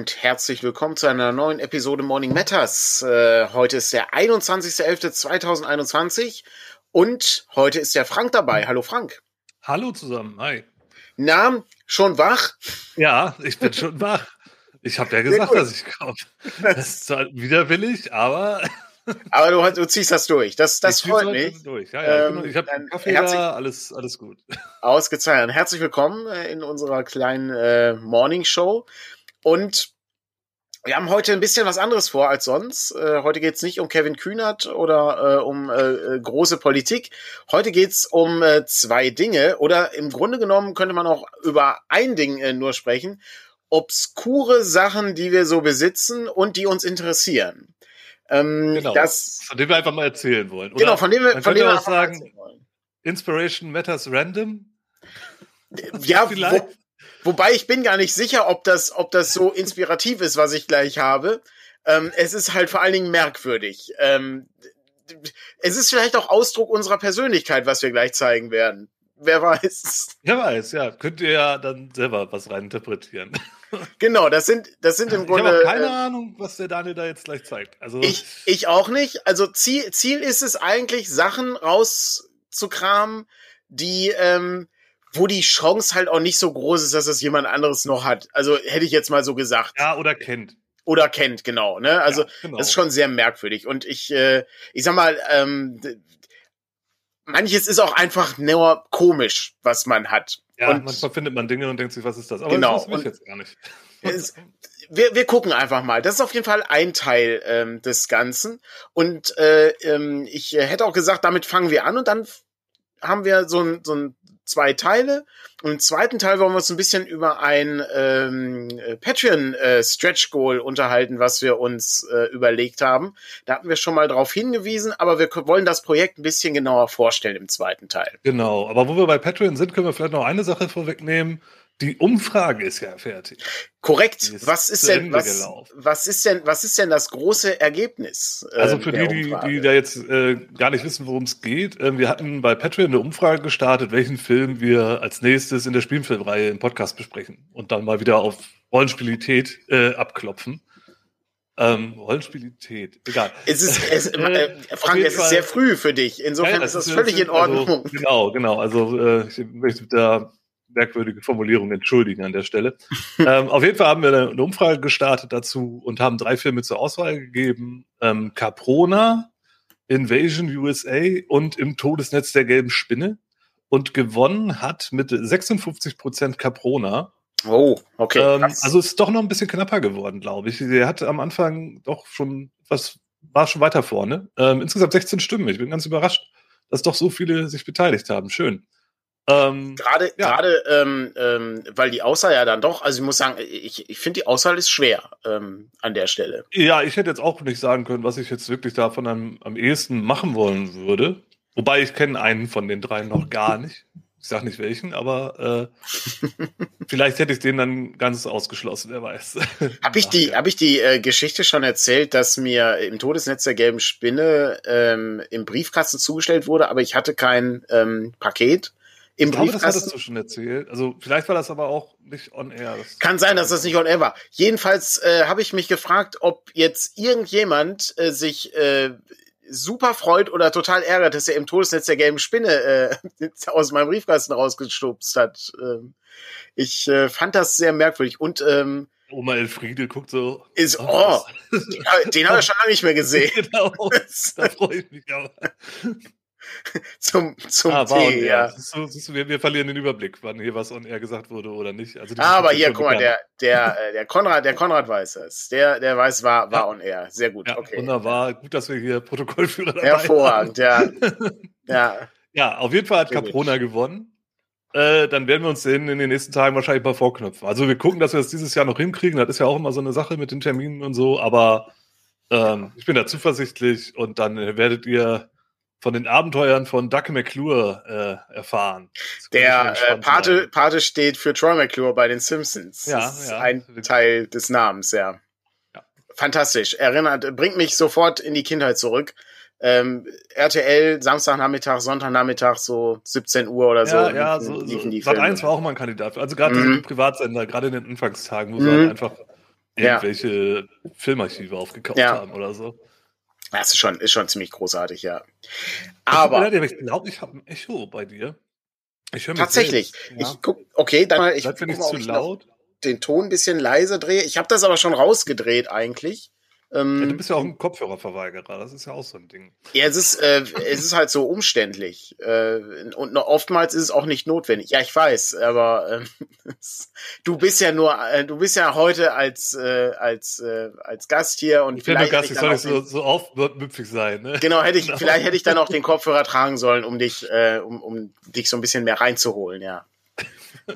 und herzlich willkommen zu einer neuen Episode Morning Matters. Äh, heute ist der 21.11.2021 und heute ist der Frank dabei. Hallo Frank. Hallo zusammen, hi. Na, schon wach? Ja, ich bin schon wach. Ich habe ja gesagt, dass ich komme. Das ist zwar widerwillig, aber. Aber du, du, ziehst das durch. Das, das freut mich. Durch. Ja, ja, ähm, ich habe Kaffee da, alles, alles gut. Ausgezeichnet. Herzlich willkommen äh, in unserer kleinen äh, Morning Show. Und wir haben heute ein bisschen was anderes vor als sonst. Äh, heute geht es nicht um Kevin Kühnert oder äh, um äh, äh große Politik. Heute geht es um äh, zwei Dinge. Oder im Grunde genommen könnte man auch über ein Ding äh, nur sprechen. Obskure Sachen, die wir so besitzen und die uns interessieren. Ähm, genau, das, von denen wir einfach mal erzählen wollen. Oder genau, von dem wir, von dem wir auch sagen, Inspiration Matters Random. Ja, Vielleicht. Wo, Wobei ich bin gar nicht sicher, ob das, ob das so inspirativ ist, was ich gleich habe. Ähm, es ist halt vor allen Dingen merkwürdig. Ähm, es ist vielleicht auch Ausdruck unserer Persönlichkeit, was wir gleich zeigen werden. Wer weiß. Wer weiß, ja. Könnt ihr ja dann selber was reininterpretieren. Genau, das sind, das sind im Grunde. Ich habe keine äh, Ahnung, was der Daniel da jetzt gleich zeigt. Also ich, ich auch nicht. Also Ziel, Ziel ist es eigentlich, Sachen rauszukramen, die, ähm, wo die Chance halt auch nicht so groß ist, dass das jemand anderes noch hat. Also hätte ich jetzt mal so gesagt. Ja, oder kennt. Oder kennt, genau. Ne? Also ja, genau. das ist schon sehr merkwürdig. Und ich, äh, ich sag mal, ähm, manches ist auch einfach nur komisch, was man hat. Ja, und manchmal findet man Dinge und denkt sich, was ist das? Aber genau. das weiß ich jetzt gar nicht. Es, wir, wir gucken einfach mal. Das ist auf jeden Fall ein Teil ähm, des Ganzen. Und äh, ähm, ich hätte auch gesagt, damit fangen wir an und dann haben wir so ein, so ein zwei Teile. Und im zweiten Teil wollen wir uns ein bisschen über ein ähm, Patreon äh, Goal unterhalten, was wir uns äh, überlegt haben. Da hatten wir schon mal drauf hingewiesen, aber wir wollen das Projekt ein bisschen genauer vorstellen im zweiten Teil. Genau, aber wo wir bei Patreon sind, können wir vielleicht noch eine Sache vorwegnehmen. Die Umfrage ist ja fertig. Korrekt. Was ist denn was, was ist denn was ist denn das große Ergebnis? Äh, also für die, die, die da jetzt äh, gar nicht wissen, worum es geht, äh, wir hatten bei Patreon eine Umfrage gestartet, welchen Film wir als nächstes in der Spielfilmreihe im Podcast besprechen und dann mal wieder auf Rollenspielität äh, abklopfen. Ähm, Rollenspielität, egal. Es ist, es, äh, Frank, es ist sehr früh für dich. Insofern ja, ist das völlig in Ordnung. Also, genau, genau. Also äh, ich möchte da merkwürdige Formulierung entschuldigen an der Stelle. ähm, auf jeden Fall haben wir eine, Umfrage gestartet dazu und haben drei Filme zur Auswahl gegeben. Ähm, Caprona, Invasion USA und Im Todesnetz der gelben Spinne. Und gewonnen hat mit 56 Prozent Caprona. Oh, okay. Ähm, also ist doch noch ein bisschen knapper geworden, glaube ich. Der hat am Anfang doch schon was, war schon weiter vorne. Ähm, insgesamt 16 Stimmen. Ich bin ganz überrascht, dass doch so viele sich beteiligt haben. Schön. Ähm, gerade, ja. gerade, ähm, ähm, weil die Auswahl ja dann doch, also ich muss sagen, ich, ich finde die Auswahl ist schwer ähm, an der Stelle. Ja, ich hätte jetzt auch nicht sagen können, was ich jetzt wirklich davon am, am ehesten machen wollen würde. Wobei ich kenne einen von den dreien noch gar nicht. Ich sag nicht welchen, aber äh, vielleicht hätte ich den dann ganz ausgeschlossen, wer weiß. Habe ich die, hab ich die äh, Geschichte schon erzählt, dass mir im Todesnetz der gelben Spinne ähm, im Briefkasten zugestellt wurde, aber ich hatte kein ähm, Paket im glaube, das hattest du schon erzählt. Also vielleicht war das aber auch nicht on air. Das Kann sein, dass das nicht on air war. Jedenfalls äh, habe ich mich gefragt, ob jetzt irgendjemand äh, sich äh, super freut oder total ärgert, dass er im Todesnetz der gelben Spinne äh, aus meinem Briefkasten rausgestupst hat. Ähm, ich äh, fand das sehr merkwürdig und ähm, Oma Elfriede guckt so. Ist, oh, den, den habe ich schon lange nicht mehr gesehen. genau, da freue ich mich aber. zum, zum ah, Tee, ja. So, so, wir, wir, verlieren den Überblick, wann hier was on air gesagt wurde oder nicht. Also ah, aber hier, guck mal, der, der, äh, der Konrad, der Konrad weiß es. Der, der weiß, war, war ja. on air. Sehr gut. Ja, okay. Wunderbar. Gut, dass wir hier Protokollführer dabei Hervorragend, haben. ja. ja. Ja, auf jeden Fall hat Sehr Caprona gut. gewonnen. Äh, dann werden wir uns den in den nächsten Tagen wahrscheinlich mal vorknöpfen. Also wir gucken, dass wir das dieses Jahr noch hinkriegen. Das ist ja auch immer so eine Sache mit den Terminen und so, aber ähm, ich bin da zuversichtlich und dann werdet ihr von den Abenteuern von Doug McClure äh, erfahren. Der äh, Pate, Pate steht für Troy McClure bei den Simpsons. Ja, das ist ja. ein Teil des Namens, ja. ja. Fantastisch. Erinnert, bringt mich sofort in die Kindheit zurück. Ähm, RTL, Samstagnachmittag, Sonntagnachmittag, so 17 Uhr oder so. Ja, ja, so, so Sat 1 war auch mal ein Kandidat. Also gerade mhm. diese Privatsender, gerade in den Anfangstagen, wo mhm. sie halt einfach irgendwelche. Filmarchive aufgekauft haben oder so. Das ist schon, ist schon ziemlich großartig, ja. Aber. Ich glaube, ich habe ein Echo bei dir. Ich höre mich Tatsächlich. Ja. Ich guck, okay, dann mal, ich guck mal, zu laut. den Ton ein bisschen leiser drehe. Ich habe das aber schon rausgedreht eigentlich. Ähm, ja, du bist ja auch ein Kopfhörerverweigerer, das ist ja auch so ein Ding. Ja, es ist, äh, es ist halt so umständlich. Äh, und oftmals ist es auch nicht notwendig. Ja, ich weiß, aber äh, du bist ja nur, äh, du bist ja heute als, äh, als, äh, als Gast hier und ich vielleicht. Gast, ich soll nicht so, so aufmüpfig sein, ne? Genau, hätte ich, genau. vielleicht hätte ich dann auch den Kopfhörer tragen sollen, um dich, äh, um, um dich so ein bisschen mehr reinzuholen, ja.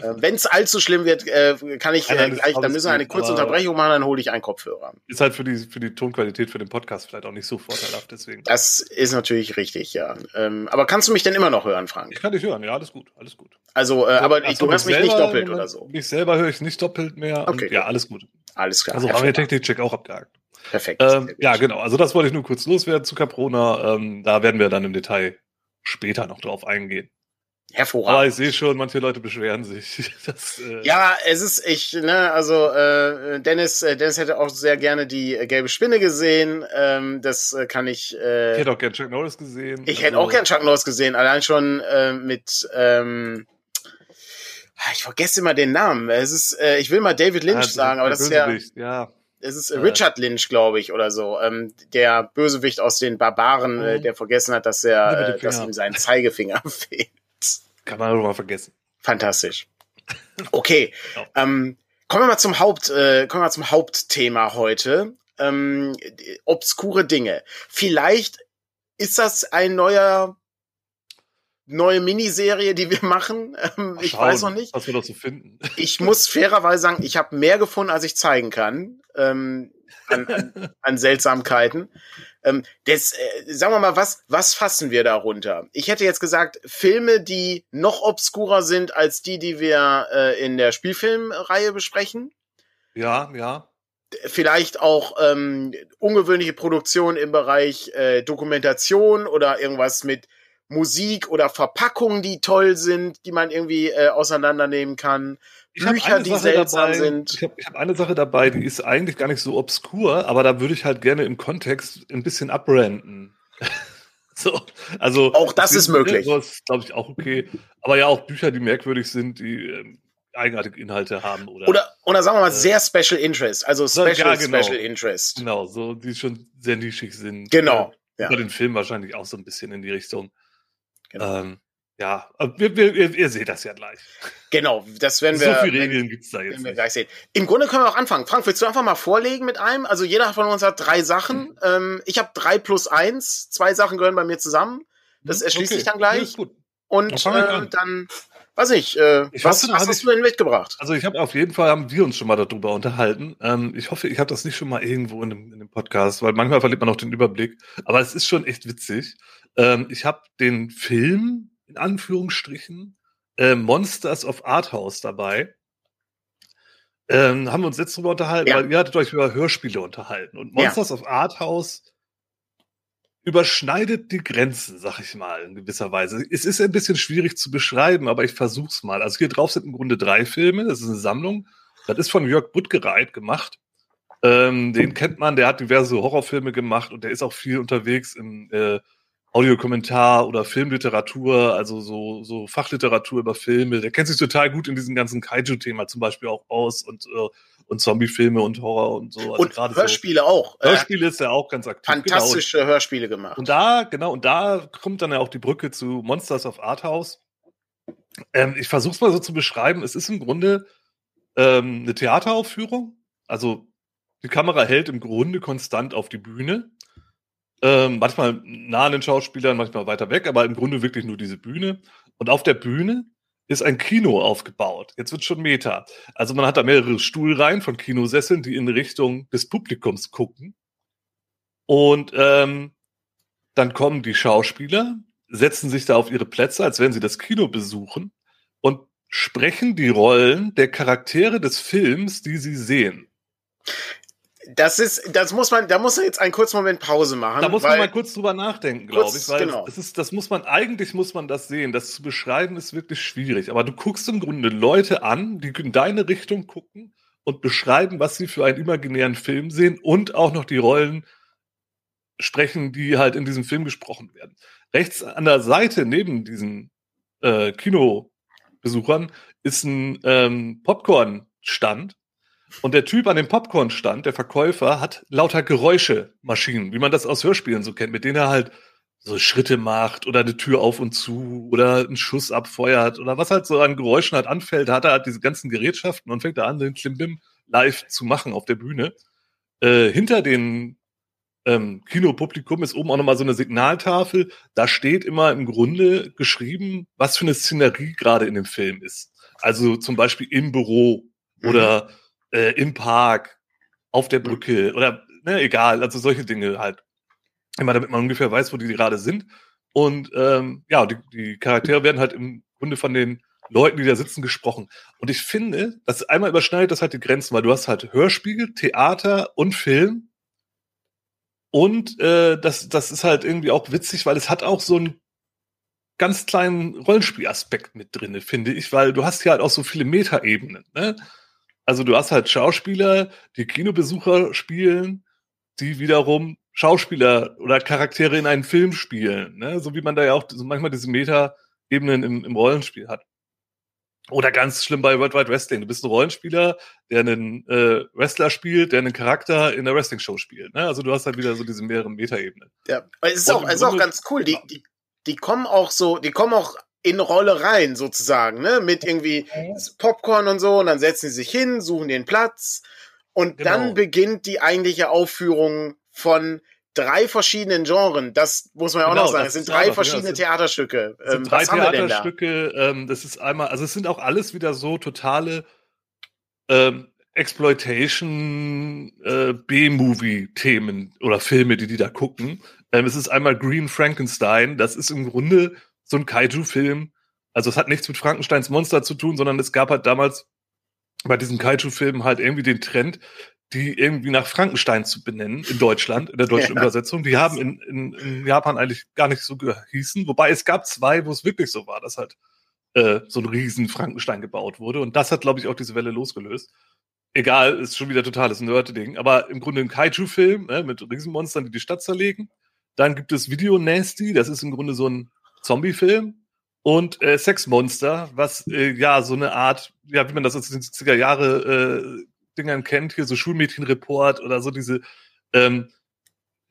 Äh, Wenn es allzu schlimm wird, äh, kann ich äh, gleich, dann müssen wir eine kurze Unterbrechung machen, dann hole ich einen Kopfhörer. Ist halt für die, für die Tonqualität für den Podcast vielleicht auch nicht so vorteilhaft, deswegen. Das ist natürlich richtig, ja. Ähm, aber kannst du mich denn immer noch hören, Frank? Ich kann dich hören, ja, alles gut, alles gut. Also, äh, aber also, du hörst mich nicht doppelt oder so. Mich selber höre ich nicht doppelt mehr. Okay. ja, alles gut. Alles klar. Also haben wir Technik-Check auch abgehakt. Perfekt. Ähm, ja, genau. Also das wollte ich nur kurz loswerden zu Caprona. Ähm, da werden wir dann im Detail später noch drauf eingehen. Hervorragend. Aber ich sehe schon, manche Leute beschweren sich. Das, äh ja, es ist, ich, ne, also äh, Dennis, äh, Dennis hätte auch sehr gerne die äh, gelbe Spinne gesehen. Ähm, das äh, kann ich. Äh, ich hätte auch gerne Chuck Norris gesehen. Ich also, hätte auch gerne Chuck Norris gesehen, allein schon äh, mit. Ähm, ah, ich vergesse immer den Namen. Es ist, äh, ich will mal David Lynch ja, sagen, aber das ist ja. ja. Es ist Richard Lynch, glaube ich, oder so. Ähm, der Bösewicht aus den Barbaren, äh, mhm. der vergessen hat, dass er, äh, dass ihm sein Zeigefinger fehlt. Kann man doch mal vergessen. Fantastisch. Okay. ja. ähm, kommen wir mal zum Haupt, äh, kommen wir mal zum Hauptthema heute. Ähm, obskure Dinge. Vielleicht ist das ein neuer neue Miniserie, die wir machen. Ähm, ich weiß noch nicht. Was wir dazu finden. Ich muss fairerweise sagen, ich habe mehr gefunden, als ich zeigen kann ähm, an, an, an Seltsamkeiten. Ähm, das, äh, sagen wir mal, was, was fassen wir darunter? Ich hätte jetzt gesagt, Filme, die noch obskurer sind als die, die wir äh, in der Spielfilmreihe besprechen. Ja, ja. Vielleicht auch ähm, ungewöhnliche Produktionen im Bereich äh, Dokumentation oder irgendwas mit Musik oder Verpackungen, die toll sind, die man irgendwie äh, auseinandernehmen kann. Ich Bücher, die seltsam dabei, sind. Ich habe hab eine Sache dabei, die ist eigentlich gar nicht so obskur, aber da würde ich halt gerne im Kontext ein bisschen abranden. so, also auch das ist möglich. Das glaube ich auch okay. Aber ja, auch Bücher, die merkwürdig sind, die äh, eigenartige Inhalte haben oder oder oder sagen wir mal äh, sehr Special Interest, also Special ja, genau. Special Interest. Genau, so die schon sehr nischig sind. Genau. Äh, ja. Über den Film wahrscheinlich auch so ein bisschen in die Richtung. Genau. Ähm, ja, wir, wir, ihr, seht das ja gleich. Genau, das werden wir. So viele Regeln gibt's da jetzt. Wir gleich sehen. Im Grunde können wir auch anfangen. Frank, willst du einfach mal vorlegen mit einem? Also jeder von uns hat drei Sachen. Mhm. Ähm, ich habe drei plus eins. Zwei Sachen gehören bei mir zusammen. Das mhm, erschließt okay. sich dann gleich. Ja. Und dann, äh, dann weiß ich, äh, ich was, hoffe, was hast ich, du denn mitgebracht? Also ich habe auf jeden Fall haben wir uns schon mal darüber unterhalten. Ähm, ich hoffe, ich habe das nicht schon mal irgendwo in dem, in dem Podcast, weil manchmal verliert man noch den Überblick. Aber es ist schon echt witzig. Ähm, ich habe den Film in Anführungsstrichen äh, Monsters of Arthouse dabei. Ähm, haben wir uns jetzt drüber unterhalten, ja. weil ihr hattet euch über Hörspiele unterhalten. Und Monsters ja. of Arthouse überschneidet die Grenzen, sag ich mal, in gewisser Weise. Es ist ein bisschen schwierig zu beschreiben, aber ich versuch's mal. Also hier drauf sind im Grunde drei Filme. Das ist eine Sammlung. Das ist von Jörg Buttgereit gemacht. Ähm, den kennt man, der hat diverse Horrorfilme gemacht und der ist auch viel unterwegs im äh, Audiokommentar oder Filmliteratur, also so, so Fachliteratur über Filme. Der kennt sich total gut in diesem ganzen Kaiju-Thema zum Beispiel auch aus und, äh, und Zombie-Filme und Horror und so. Also und Hörspiele so. auch. Hörspiele ist ja auch ganz aktiv. Genau. Fantastische genau. Hörspiele gemacht. Und da, genau, und da kommt dann ja auch die Brücke zu Monsters of Arthouse. Ähm, ich versuche es mal so zu beschreiben. Es ist im Grunde ähm, eine Theateraufführung. Also die Kamera hält im Grunde konstant auf die Bühne ähm, manchmal nah an den Schauspielern, manchmal weiter weg, aber im Grunde wirklich nur diese Bühne. Und auf der Bühne ist ein Kino aufgebaut. Jetzt wird schon Meta. Also man hat da mehrere Stuhlreihen von Kinosesseln, die in Richtung des Publikums gucken. Und ähm, dann kommen die Schauspieler, setzen sich da auf ihre Plätze, als wenn sie das Kino besuchen und sprechen die Rollen der Charaktere des Films, die sie sehen. Das ist, das muss man, da muss man jetzt einen kurzen Moment Pause machen. Da muss man mal kurz drüber nachdenken, glaube ich, weil genau. es ist, das muss man, eigentlich muss man das sehen. Das zu beschreiben ist wirklich schwierig. Aber du guckst im Grunde Leute an, die in deine Richtung gucken und beschreiben, was sie für einen imaginären Film sehen und auch noch die Rollen sprechen, die halt in diesem Film gesprochen werden. Rechts an der Seite neben diesen äh, Kinobesuchern ist ein ähm, Popcorn-Stand und der Typ an dem Popcorn-Stand, der Verkäufer, hat lauter Geräuschemaschinen, wie man das aus Hörspielen so kennt, mit denen er halt so Schritte macht oder eine Tür auf und zu oder einen Schuss abfeuert oder was halt so an Geräuschen halt anfällt, hat er halt diese ganzen Gerätschaften und fängt da an, den Klimbim live zu machen auf der Bühne. Äh, hinter den ähm, Kinopublikum ist oben auch nochmal so eine Signaltafel. Da steht immer im Grunde geschrieben, was für eine Szenerie gerade in dem Film ist. Also zum Beispiel im Büro mhm. Äh, im Park, auf der Brücke oder ne, egal, also solche Dinge halt. Immer damit man ungefähr weiß, wo die gerade sind. Und ähm, ja, die, die Charaktere werden halt im Grunde von den Leuten, die da sitzen, gesprochen. Und ich finde, das einmal überschneidet das halt die Grenzen, weil du hast halt Hörspiegel, Theater und Film. Und äh, das, das ist halt irgendwie auch witzig, weil es hat auch so einen ganz kleinen Rollenspielaspekt mit drinne, finde ich, weil du hast ja halt auch so viele Metaebenen. Ne? Also du hast halt Schauspieler, die Kinobesucher spielen, die wiederum Schauspieler oder Charaktere in einen Film spielen, ne? so wie man da ja auch so manchmal diese Meta-Ebenen im, im Rollenspiel hat. Oder ganz schlimm bei World Wide Wrestling. Du bist ein Rollenspieler, der einen äh, Wrestler spielt, der einen Charakter in der Wrestling-Show spielt. Ne? Also du hast halt wieder so diese mehreren Meta-Ebenen. Ja, es ist, auch, es ist auch ganz cool. Die, die, die kommen auch so, die kommen auch in Rolle rein, sozusagen, ne? Mit irgendwie Popcorn und so, und dann setzen sie sich hin, suchen den Platz. Und genau. dann beginnt die eigentliche Aufführung von drei verschiedenen Genres. Das muss man ja auch genau, noch sagen. Es sind drei verschiedene ja, Theaterstücke. Sind ähm, drei Theaterstücke. Da? Ähm, das ist einmal, also es sind auch alles wieder so totale ähm, Exploitation äh, B-Movie-Themen oder Filme, die die da gucken. Ähm, es ist einmal Green Frankenstein. Das ist im Grunde so ein Kaiju-Film. Also es hat nichts mit Frankensteins Monster zu tun, sondern es gab halt damals bei diesen Kaiju-Filmen halt irgendwie den Trend, die irgendwie nach Frankenstein zu benennen in Deutschland, in der deutschen ja. Übersetzung. Die haben in, in, in, Japan eigentlich gar nicht so gehießen. Wobei es gab zwei, wo es wirklich so war, dass halt äh, so ein riesen Frankenstein gebaut wurde. Und das hat, glaube ich, auch diese Welle losgelöst. Egal, ist schon wieder totales Nerd-Ding. Aber im Grunde ein Kaiju-Film ne, mit Riesenmonstern, die die Stadt zerlegen. Dann gibt es Video Nasty, das ist im Grunde so ein Zombie-Film. Und äh, Sex Monster, was äh, ja so eine Art, ja, wie man das aus den 70er Jahre äh, Dingern kennt, hier so Schulmädchenreport oder so diese ähm,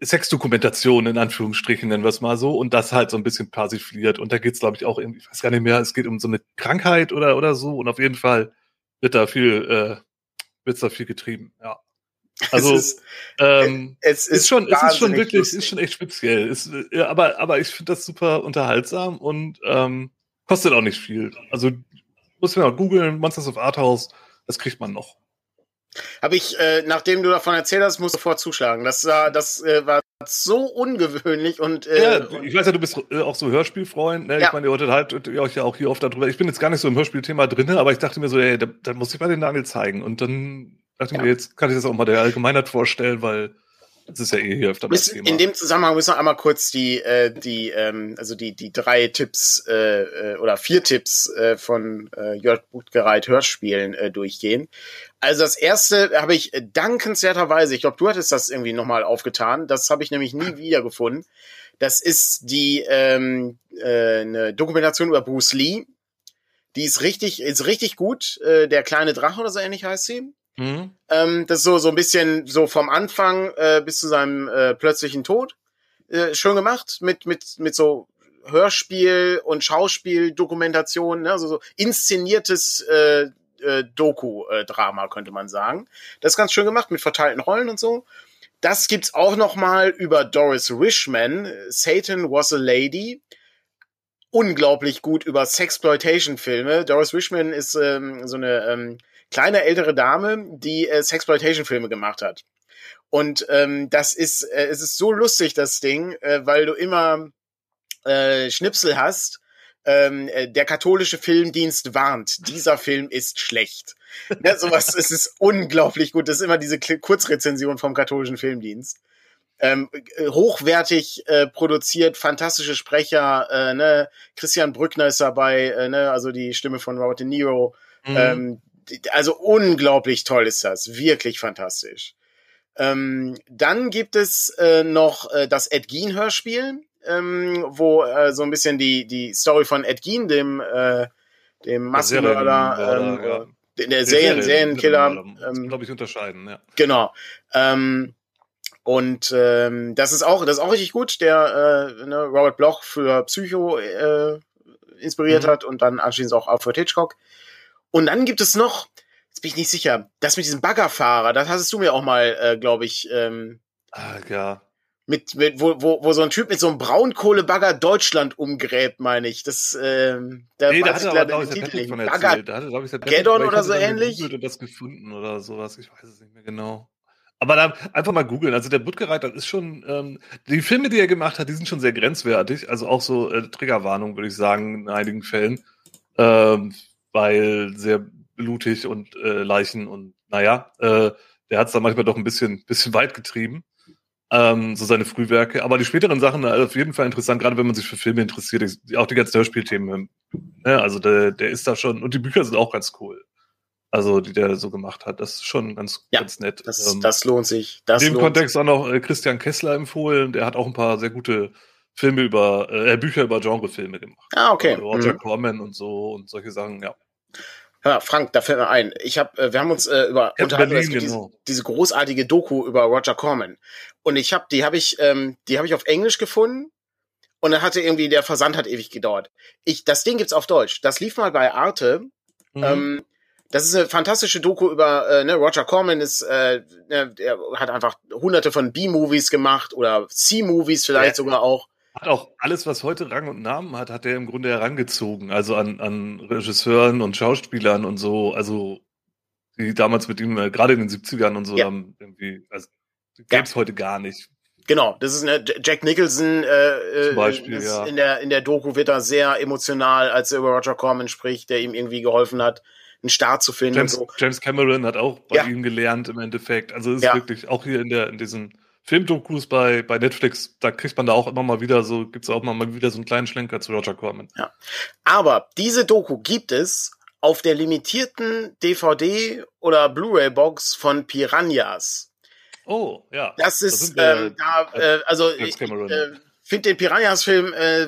Sexdokumentation in Anführungsstrichen, nennen wir es mal so, und das halt so ein bisschen persifliert. Und da geht es, glaube ich, auch irgendwie, ich weiß gar nicht mehr, es geht um so eine Krankheit oder, oder so. Und auf jeden Fall wird da viel, äh, wird's da viel getrieben, ja. Also es ist, ähm, es ist, ist schon, es ist schon wirklich, lustig. ist schon echt speziell. Ist, ja, aber, aber ich finde das super unterhaltsam und ähm, kostet auch nicht viel. Also muss man auch googeln, Monsters of Arthouse, das kriegt man noch. Habe ich, äh, nachdem du davon erzählt hast, musst du sofort zuschlagen. Das, war, das äh, war so ungewöhnlich und äh, ja, ich weiß ja, du bist äh, auch so Hörspielfreund. Ne? Ja. Ich meine, ihr wolltet halt ihr euch ja auch hier oft darüber. Ich bin jetzt gar nicht so im Hörspielthema drin, aber ich dachte mir so, ey, da, da muss ich mal den Nagel zeigen. Und dann dachte ja. mir, jetzt kann ich das auch mal der Allgemeinheit vorstellen, weil das ist ja eh hier öfter das Thema. In dem Zusammenhang müssen wir einmal kurz die, äh, die, ähm, also die, die drei Tipps äh, äh, oder vier Tipps äh, von äh, Jörg Buttgereit Hörspielen äh, durchgehen. Also das erste habe ich dankenswerterweise, ich glaube, du hattest das irgendwie nochmal aufgetan, das habe ich nämlich nie wiedergefunden. Das ist die ähm, äh, eine Dokumentation über Bruce Lee. Die ist richtig, ist richtig gut. Äh, der kleine Drache oder so ähnlich heißt sie. Mhm. Ähm, das ist so, so ein bisschen so vom Anfang äh, bis zu seinem äh, plötzlichen Tod. Äh, schön gemacht, mit, mit, mit so Hörspiel und Schauspieldokumentation, ne? also so inszeniertes äh, äh, Doku-Drama, könnte man sagen. Das ist ganz schön gemacht, mit verteilten Rollen und so. Das gibt's auch noch mal über Doris Wishman, Satan was a Lady. Unglaublich gut über Sexploitation-Filme. Doris Wishman ist ähm, so eine ähm, kleine ältere Dame, die äh, Sexploitation-Filme gemacht hat. Und ähm, das ist, äh, es ist so lustig, das Ding, äh, weil du immer äh, Schnipsel hast. Ähm, äh, der katholische Filmdienst warnt, dieser Film ist schlecht. Ja, sowas, es ist unglaublich gut. Das ist immer diese Kurzrezension vom katholischen Filmdienst. Ähm, äh, hochwertig äh, produziert, fantastische Sprecher, äh, ne? Christian Brückner ist dabei, äh, ne? also die Stimme von Robert De Niro. Mhm. Ähm, also unglaublich toll ist das, wirklich fantastisch. Ähm, dann gibt es äh, noch äh, das Ed Gein Hörspiel, ähm, wo äh, so ein bisschen die die Story von Ed Gein, dem äh, dem Massenmörder, ähm, ja. der, der Serien, Serienkiller, ähm, glaube ich unterscheiden, ja. Genau. Ähm, und ähm, das ist auch das ist auch richtig gut. Der äh, ne, Robert Bloch für Psycho äh, inspiriert mhm. hat und dann anschließend auch Alfred Hitchcock. Und dann gibt es noch, jetzt bin ich nicht sicher, das mit diesem Baggerfahrer, das hast du mir auch mal, äh, glaube ich, ähm, ah, ja. Mit, mit wo, wo, wo so ein Typ mit so einem Braunkohlebagger Deutschland umgräbt, meine ich. Das, ähm, da nee, da hatte aber, glaube ich, der Patrick von erzählt. Da hatte, glaube ich, der Patrick, Gaddon oder so ähnlich. Und das gefunden oder sowas. Ich weiß es nicht mehr genau. Aber dann einfach mal googeln. Also der Buttgereiter ist schon, ähm, die Filme, die er gemacht hat, die sind schon sehr grenzwertig. Also auch so äh, Triggerwarnung, würde ich sagen, in einigen Fällen. Ähm, weil sehr blutig und äh, Leichen und naja, äh, der hat es dann manchmal doch ein bisschen, bisschen weit getrieben. Ähm, so seine Frühwerke. Aber die späteren Sachen also auf jeden Fall interessant, gerade wenn man sich für Filme interessiert, auch die ganzen Hörspielthemen. Ne? Also der, der ist da schon, und die Bücher sind auch ganz cool. Also, die der so gemacht hat, das ist schon ganz, ja, ganz nett. Das, ähm, das lohnt sich. Das in dem Kontext sich. auch noch äh, Christian Kessler empfohlen, der hat auch ein paar sehr gute Filme über, äh, Bücher über Genrefilme gemacht. Ah, okay. Roger mhm. Corman und so und solche Sachen, ja. Hör, Frank, da fällt mir ein. Ich hab, äh, wir haben uns äh, über unterhalten, diese, genau. diese, großartige Doku über Roger Corman. Und ich habe, die habe ich, ähm, die habe ich auf Englisch gefunden. Und dann hatte irgendwie der Versand hat ewig gedauert. Ich, das Ding gibt's auf Deutsch. Das lief mal bei Arte. Mhm. Ähm, das ist eine fantastische Doku über äh, ne, Roger Corman ist, äh, ne, er hat einfach hunderte von B-Movies gemacht oder C-Movies vielleicht ja. sogar auch. Hat auch alles, was heute Rang und Namen hat, hat er im Grunde herangezogen. Also an, an Regisseuren und Schauspielern und so. Also die damals mit ihm, äh, gerade in den 70ern und so, ja. haben irgendwie, also gäbe es ja. heute gar nicht. Genau, das ist eine Jack Nicholson äh, äh Zum Beispiel, ja. in der in der Doku wird er sehr emotional, als er über Roger Corman spricht, der ihm irgendwie geholfen hat, einen Start zu finden. James, so. James Cameron hat auch bei ja. ihm gelernt im Endeffekt. Also es ist ja. wirklich auch hier in der in diesen Filmdokus bei, bei Netflix, da kriegt man da auch immer mal wieder so, gibt's auch mal wieder so einen kleinen Schlenker zu Roger Corman. Ja. Aber diese Doku gibt es auf der limitierten DVD oder Blu-ray-Box von Piranhas. Oh, ja. Das ist, das ähm, da, äh, also ich äh, finde den Piranhas-Film, äh,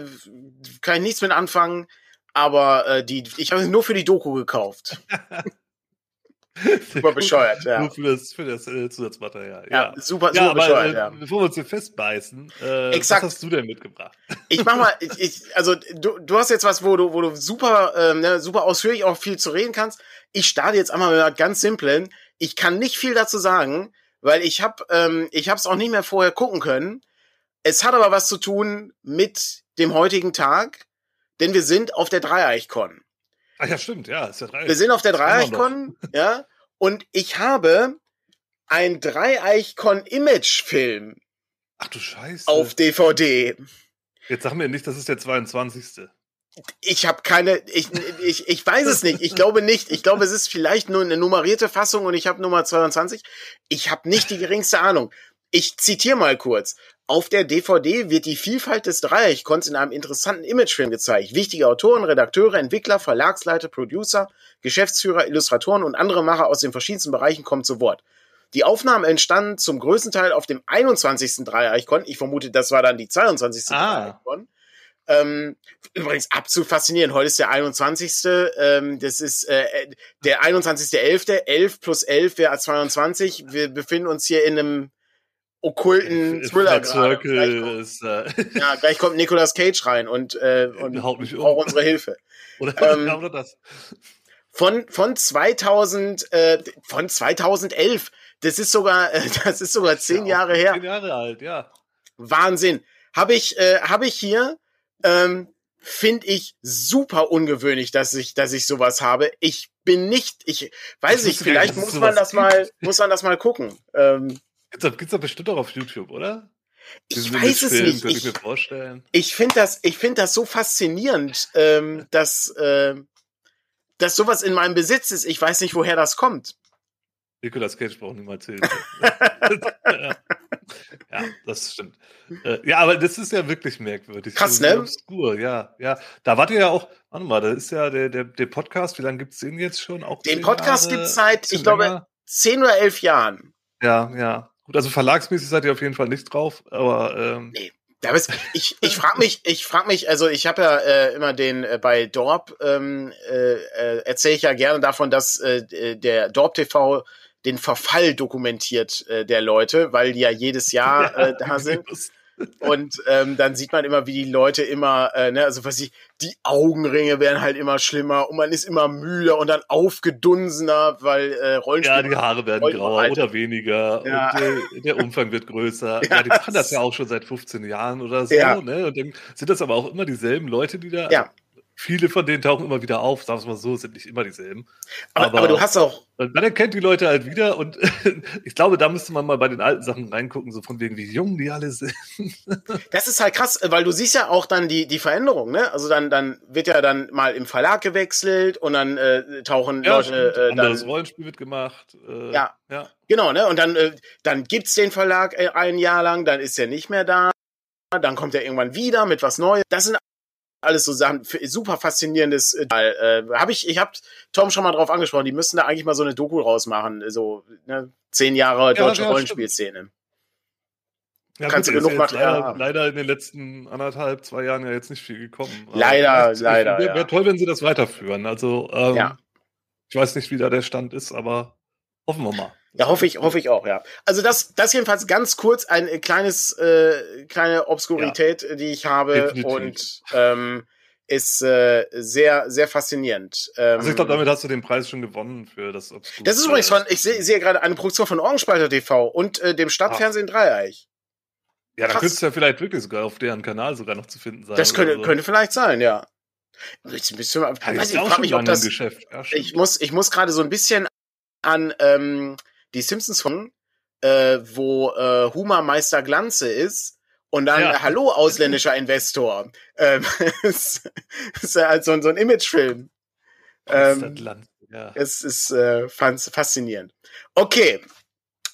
kann ich nichts mit anfangen, aber äh, die, ich habe nur für die Doku gekauft. super bescheuert, ja. Nur für das, für das äh, Zusatzmaterial. Ja, ja, super, super ja, aber, bescheuert, äh, ja. Bevor wir uns hier festbeißen, äh, Exakt. was hast du denn mitgebracht? Ich mach mal, ich, ich, also du, du hast jetzt was, wo du, wo du super, ähm, ne, super ausführlich auch viel zu reden kannst. Ich starte jetzt einmal mit einer ganz simplen. Ich kann nicht viel dazu sagen, weil ich habe, ähm, ich habe es auch nicht mehr vorher gucken können. Es hat aber was zu tun mit dem heutigen Tag, denn wir sind auf der Dreieichkon. Ach ja, stimmt, ja, ist der Dreieich. Wir sind auf der Dreieichkon, ja, und ich habe ein Dreieichkon-Image-Film. Ach du Scheiße. Auf DVD. Jetzt sag mir nicht, das ist der 22. Ich habe keine, ich, ich, ich weiß es nicht. Ich glaube nicht. Ich glaube, es ist vielleicht nur eine nummerierte Fassung und ich habe Nummer 22. Ich habe nicht die geringste Ahnung. Ich zitiere mal kurz. Auf der DVD wird die Vielfalt des Dreieichkons in einem interessanten Imagefilm gezeigt. Wichtige Autoren, Redakteure, Entwickler, Verlagsleiter, Producer, Geschäftsführer, Illustratoren und andere Macher aus den verschiedensten Bereichen kommen zu Wort. Die Aufnahmen entstanden zum größten Teil auf dem 21. Dreieichkon. Ich vermute, das war dann die 22. Ah. Dreieichkon. Ähm, übrigens absolut faszinierend. Heute ist der 21. Ähm, das ist äh, der 21.11. 11 plus 11 wäre 22. Wir befinden uns hier in einem okkulten Thriller gerade. Ist, äh ja, gleich kommt Nicolas Cage rein und, äh, und Haut mich um. braucht unsere Hilfe. oder, ähm, oder das. Von, von 2000, äh, von 2011. Das ist sogar, äh, das ist sogar zehn ja, Jahre her. Zehn Jahre alt, ja. Wahnsinn. Habe ich, äh, habe ich hier, ähm, finde ich super ungewöhnlich, dass ich, dass ich sowas habe. Ich bin nicht, ich weiß nicht, vielleicht muss man das mal, muss man das mal gucken. Ähm, Gibt's doch bestimmt auch auf YouTube, oder? Ich weiß es Film, nicht. Könnte ich, ich mir vorstellen. Ich finde das, ich finde das so faszinierend, ähm, dass, äh, dass sowas in meinem Besitz ist. Ich weiß nicht, woher das kommt. Nicolas Cage braucht niemals Hilfe. ja, das stimmt. Äh, ja, aber das ist ja wirklich merkwürdig. Krass, ne? Obskur, ja, ja. Da wart ihr ja auch, warte mal, da ist ja der, der, der Podcast, wie lange gibt es den jetzt schon? Auch den Podcast gibt es seit, ich glaube, länger? zehn oder elf Jahren. Ja, ja. Gut, also verlagsmäßig seid ihr auf jeden Fall nicht drauf, aber ähm, nee. Ja, aber ich ich frage mich, ich frage mich, also ich habe ja äh, immer den äh, bei Dorp ähm, äh, äh, erzähle ich ja gerne davon, dass äh, der Dorp TV den Verfall dokumentiert äh, der Leute, weil die ja jedes Jahr äh, da sind. Und ähm, dann sieht man immer, wie die Leute immer, äh, ne, also was ich, die Augenringe werden halt immer schlimmer und man ist immer müder und dann aufgedunsener, weil äh, Rollenspiel. Ja, die Haare werden grauer Alter. oder weniger ja. und äh, der Umfang wird größer. Ja, ja, die machen das ja auch schon seit 15 Jahren oder so, ja. ne? Und dann sind das aber auch immer dieselben Leute, die da. Ja viele von denen tauchen immer wieder auf, sagen wir mal so, sind nicht immer dieselben. Aber, aber, aber du hast auch. Dann erkennt die Leute halt wieder und ich glaube, da müsste man mal bei den alten Sachen reingucken, so von wegen, wie jung die alle sind. das ist halt krass, weil du siehst ja auch dann die, die Veränderung, ne? Also dann, dann wird ja dann mal im Verlag gewechselt und dann äh, tauchen ja, Leute. Äh, anderes dann, Rollenspiel wird gemacht. Äh, ja. ja. Genau, ne? Und dann, äh, dann gibt's den Verlag äh, ein Jahr lang, dann ist er nicht mehr da. Dann kommt er irgendwann wieder mit was Neues. Das sind alles so Sachen, super faszinierendes. Äh, äh habe ich, ich habe Tom schon mal drauf angesprochen. Die müssen da eigentlich mal so eine Doku rausmachen, so ne, zehn Jahre deutsche ja, Rollenspielszene. Ja, Kannst gut, du genug machen? Leider, ja. leider in den letzten anderthalb, zwei Jahren ja jetzt nicht viel gekommen. Leider, also, leider. Wäre wär toll, wenn sie das weiterführen. Also ähm, ja. ich weiß nicht, wie da der Stand ist, aber hoffen wir mal. Ja, hoffe ich, hoffe ich auch, ja. Also das, das jedenfalls ganz kurz ein äh, kleines, äh, kleine Obskurität, ja, die ich habe definitiv. und ähm, ist äh, sehr, sehr faszinierend. Ähm, also ich glaube, damit hast du den Preis schon gewonnen für das Obskur. Das ist übrigens von, ich sehe seh gerade eine Produktion von Orgenspalter TV und äh, dem Stadtfernsehen ah. Dreieich. Ja, da könnte es ja vielleicht wirklich sogar auf deren Kanal sogar noch zu finden sein. Das könnte, so. könnte vielleicht sein, ja. Ich, ich, ich, ich das. Geschäft. Ja, ich muss, ich muss gerade so ein bisschen an ähm, die Simpsons von, äh, wo äh, Huma Meister Glanze ist und dann ja. Hallo ausländischer Investor. Ähm, ist, ist halt so, so ein Imagefilm. Ähm, ja. Es ist äh, faszinierend. Okay,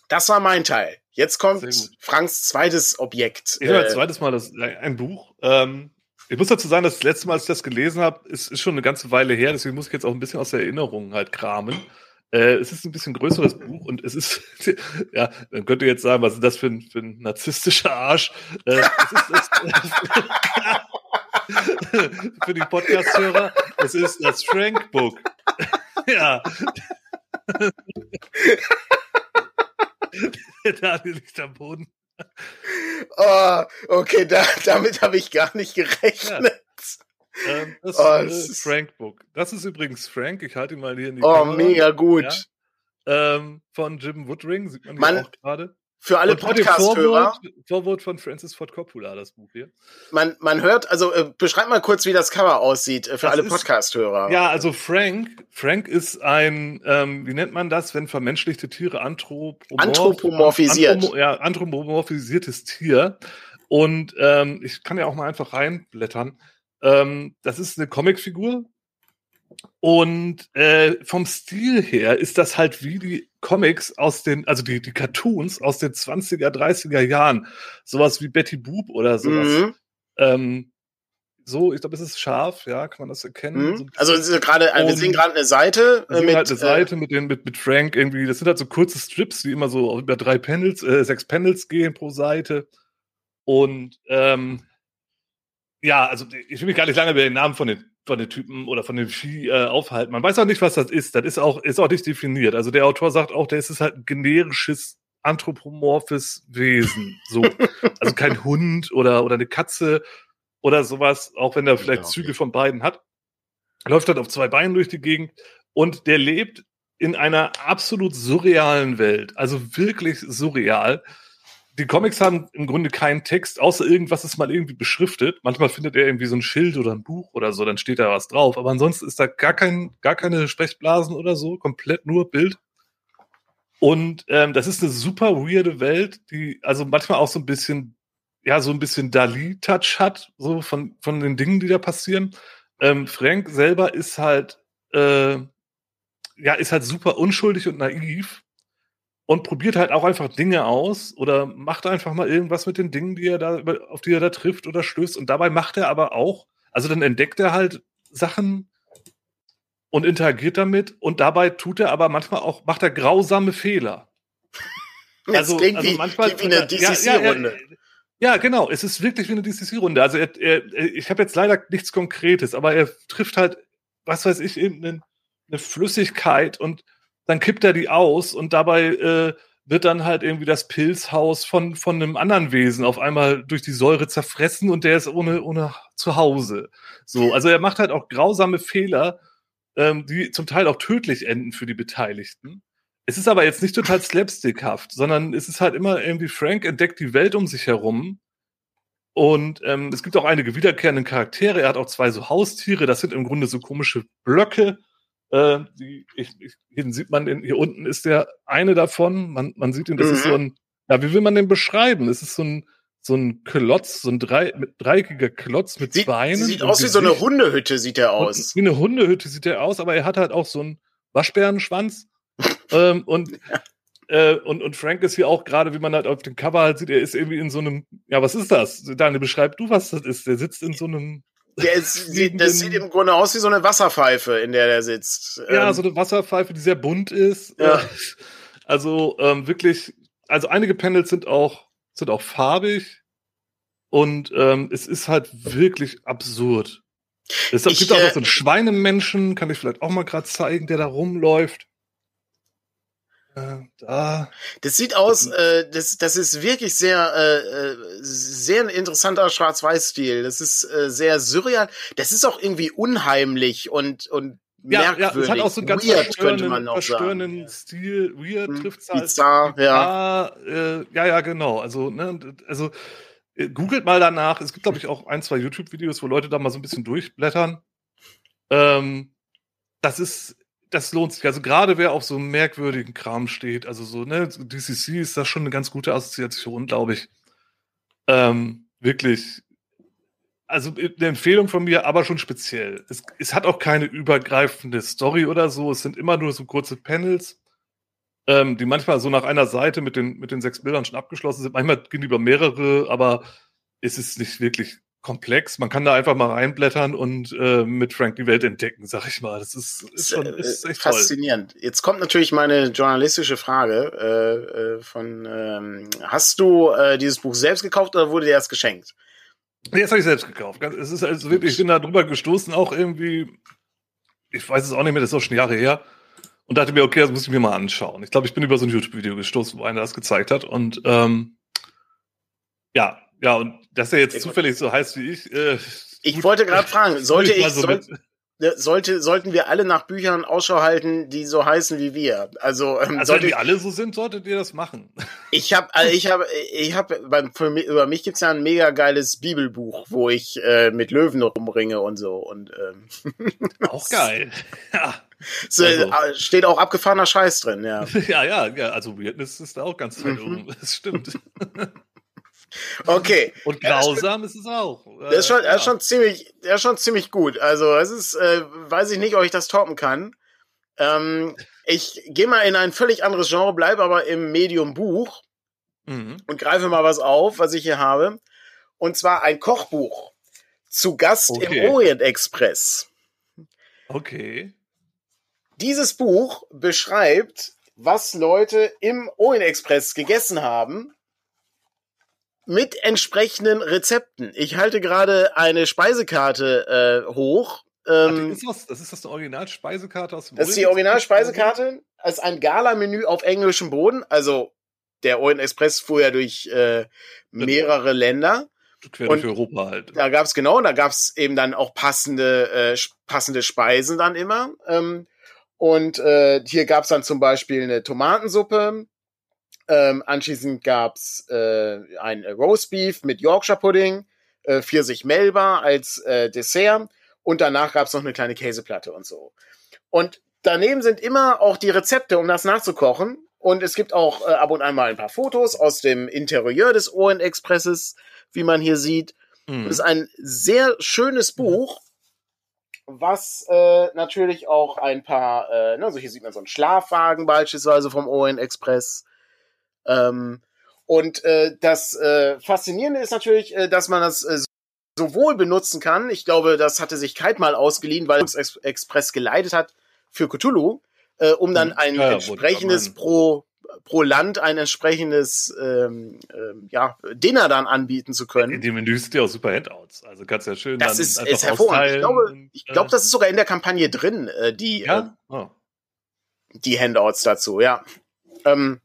das war mein Teil. Jetzt kommt Franks zweites Objekt. Ich äh, zweites Mal das, äh, ein Buch. Ähm, ich muss dazu sagen, dass das letzte Mal, als ich das gelesen habe, ist, ist schon eine ganze Weile her. Deswegen muss ich jetzt auch ein bisschen aus der Erinnerung halt kramen. Äh, es ist ein bisschen größeres Buch und es ist, ja, dann könnt ihr jetzt sagen, was ist das für ein, für ein narzisstischer Arsch? Äh, es ist das, für die Podcast-Hörer, es ist das Frank-Book. ja. Der Daniel liegt am Boden. Oh, okay, da, damit habe ich gar nicht gerechnet. Ähm, das oh, ist äh, Frank Book. Das ist übrigens Frank. Ich halte ihn mal hier in die Oh, Kamera. mega gut. Ja. Ähm, von Jim Woodring, sieht man man, auch gerade. Für alle Podcast-Hörer. Vorwort, Vorwort von Francis Ford Coppola, das Buch hier. Man, man hört, also äh, beschreib mal kurz, wie das Cover aussieht äh, für das alle Podcast-Hörer. Ja, also Frank, Frank ist ein, ähm, wie nennt man das, wenn vermenschlichte Tiere anthropomorph, anthropomorphisiert. Anthromo, ja, anthropomorphisiertes Tier. Und ähm, ich kann ja auch mal einfach reinblättern. Ähm, das ist eine Comicfigur. Und äh, vom Stil her ist das halt wie die Comics aus den, also die, die Cartoons aus den 20er, 30er Jahren. Sowas wie Betty Boop oder sowas. Mhm. Ähm, so, ich glaube, es ist scharf, ja, kann man das erkennen. Mhm. So also gerade, wir sehen gerade eine Seite wir mit halt eine Seite äh, mit den mit, mit Frank irgendwie. Das sind halt so kurze Strips, die immer so über drei Panels, äh, sechs Panels gehen pro Seite. Und ähm, ja, also ich will mich gar nicht lange über den Namen von den, von den Typen oder von dem Vieh äh, aufhalten. Man weiß auch nicht, was das ist. Das ist auch, ist auch nicht definiert. Also der Autor sagt auch, der ist halt ein generisches anthropomorphes Wesen. So. also kein Hund oder, oder eine Katze oder sowas, auch wenn er vielleicht ja, okay. Züge von beiden hat. Läuft halt auf zwei Beinen durch die Gegend und der lebt in einer absolut surrealen Welt. Also wirklich surreal die Comics haben im Grunde keinen Text, außer irgendwas ist mal irgendwie beschriftet. Manchmal findet er irgendwie so ein Schild oder ein Buch oder so, dann steht da was drauf. Aber ansonsten ist da gar kein, gar keine Sprechblasen oder so, komplett nur Bild. Und ähm, das ist eine super weirde Welt, die also manchmal auch so ein bisschen, ja, so ein bisschen Dali-Touch hat, so von, von den Dingen, die da passieren. Ähm, Frank selber ist halt, äh, ja, ist halt super unschuldig und naiv und probiert halt auch einfach Dinge aus oder macht einfach mal irgendwas mit den Dingen, die er da, auf die er da trifft oder stößt. Und dabei macht er aber auch, also dann entdeckt er halt Sachen und interagiert damit und dabei tut er aber manchmal auch, macht er grausame Fehler. Also, also wie, manchmal wie eine DCC-Runde. Ja, ja, genau. Es ist wirklich wie eine DCC-Runde. Also er, er, ich habe jetzt leider nichts Konkretes, aber er trifft halt, was weiß ich, irgendeine eine Flüssigkeit und dann kippt er die aus und dabei äh, wird dann halt irgendwie das Pilzhaus von, von einem anderen Wesen auf einmal durch die Säure zerfressen und der ist ohne, ohne Zuhause. So, also er macht halt auch grausame Fehler, ähm, die zum Teil auch tödlich enden für die Beteiligten. Es ist aber jetzt nicht total slapstickhaft, sondern es ist halt immer irgendwie Frank entdeckt die Welt um sich herum. Und ähm, es gibt auch einige wiederkehrende Charaktere. Er hat auch zwei so Haustiere. Das sind im Grunde so komische Blöcke, äh, die, ich, ich, hier sieht man, den, hier unten ist der eine davon. Man, man sieht ihn, das mhm. ist so ein, ja, wie will man den beschreiben? Es ist so ein, so ein Klotz, so ein drei, mit, dreieckiger Klotz mit sieht, Beinen. Sieht aus wie so eine Hundehütte, sieht er aus. Und, wie eine Hundehütte sieht er aus, aber er hat halt auch so einen Waschbärenschwanz. ähm, und, äh, und, und Frank ist hier auch gerade, wie man halt auf dem Cover halt sieht, er ist irgendwie in so einem, ja, was ist das? Daniel, beschreib du, was das ist. Der sitzt in so einem der ist, das sieht im Grunde aus wie so eine Wasserpfeife, in der der sitzt. Ja, ähm, so eine Wasserpfeife, die sehr bunt ist. Ja. Also ähm, wirklich, also einige Panels sind auch, sind auch farbig und ähm, es ist halt wirklich absurd. Es ich, gibt auch noch äh, so einen Schweinemenschen, kann ich vielleicht auch mal gerade zeigen, der da rumläuft. Äh, da. Das sieht aus, äh, das, das ist wirklich sehr, äh, äh sehr ein interessanter Schwarz-Weiß-Stil. Das ist äh, sehr surreal. Das ist auch irgendwie unheimlich und, und ja, merkwürdig. Ja, es hat auch so einen ganz weird, könnte man noch verstörenden sagen. Stil. Weird hm, trifft es halt. Bizarr, ja. Äh, ja, ja, genau. Also, ne, also äh, googelt mal danach. Es gibt, glaube ich, auch ein, zwei YouTube-Videos, wo Leute da mal so ein bisschen durchblättern. Ähm, das ist das lohnt sich. Also gerade wer auf so merkwürdigen Kram steht, also so, ne, DCC ist das schon eine ganz gute Assoziation, glaube ich. Ähm, wirklich. Also eine Empfehlung von mir, aber schon speziell. Es, es hat auch keine übergreifende Story oder so. Es sind immer nur so kurze Panels, ähm, die manchmal so nach einer Seite mit den, mit den sechs Bildern schon abgeschlossen sind. Manchmal gehen die über mehrere, aber es ist nicht wirklich komplex. Man kann da einfach mal reinblättern und äh, mit Frank die Welt entdecken, sag ich mal. Das ist, ist schon äh, ist echt faszinierend. Toll. Jetzt kommt natürlich meine journalistische Frage äh, äh, von ähm, Hast du äh, dieses Buch selbst gekauft oder wurde dir erst geschenkt? Nee, das habe ich selbst gekauft. Es ist also wirklich, ich bin da drüber gestoßen, auch irgendwie, ich weiß es auch nicht mehr, das ist auch schon Jahre her. Und dachte mir, okay, das muss ich mir mal anschauen. Ich glaube, ich bin über so ein YouTube-Video gestoßen, wo einer das gezeigt hat. Und ähm, ja, ja, und dass er jetzt zufällig so heißt wie ich. Äh, ich gut, wollte gerade fragen, sollte ich, so soll, sollte, sollten wir alle nach Büchern Ausschau halten, die so heißen wie wir? Also, ähm, also wenn die alle so sind, solltet ihr das machen. Ich habe, also ich habe, ich habe, über mich gibt's ja ein mega geiles Bibelbuch, wo ich äh, mit Löwen rumringe und so und ähm, auch geil. Ja. So, also. Äh, steht auch abgefahrener Scheiß drin, ja. ja, ja, ja. Also Weirdness ist da auch ganz weit mhm. oben. Das stimmt. Okay. Und grausam ja, ist es auch. Der ist schon, er ist schon ziemlich, er ist schon ziemlich gut. Also es ist, äh, weiß ich nicht, ob ich das toppen kann. Ähm, ich gehe mal in ein völlig anderes Genre, bleibe aber im Medium Buch mhm. und greife mal was auf, was ich hier habe. Und zwar ein Kochbuch. Zu Gast okay. im Orient Express. Okay. Dieses Buch beschreibt, was Leute im Orient Express gegessen haben mit entsprechenden Rezepten. Ich halte gerade eine Speisekarte äh, hoch. Ähm, Ach, ist das, das ist das Original-Speisekarte aus dem Das ist die Original-Speisekarte als ein Gala-Menü auf englischem Boden. Also der Orient Express fuhr ja durch äh, mehrere Länder. Quer durch Europa halt. Da gab's genau, da gab's eben dann auch passende, äh, passende Speisen dann immer. Ähm, und äh, hier gab's dann zum Beispiel eine Tomatensuppe, ähm, anschließend gab's äh, ein Roastbeef mit Yorkshire Pudding, äh, Pfirsich Melba als äh, Dessert und danach gab's noch eine kleine Käseplatte und so. Und daneben sind immer auch die Rezepte, um das nachzukochen. Und es gibt auch äh, ab und an mal ein paar Fotos aus dem Interieur des Orient Expresses, wie man hier sieht. Mhm. Das ist ein sehr schönes Buch, was äh, natürlich auch ein paar, äh, ne, so hier sieht man so einen Schlafwagen beispielsweise vom Orient Express. Ähm, und äh, das äh, Faszinierende ist natürlich, äh, dass man das äh, sowohl benutzen kann. Ich glaube, das hatte sich Kite mal ausgeliehen, weil Ex Express geleitet hat für Cthulhu, äh, um dann ein ja, entsprechendes pro pro Land ein entsprechendes ähm, ähm, ja, Dinner dann anbieten zu können. In dem Menü sind ja auch super Handouts. Also kannst ja schön das ist, ist hervorragend. Ich glaube, ich glaube, das ist sogar in der Kampagne drin, äh, die, ja? äh, oh. die Handouts dazu, ja. Ähm,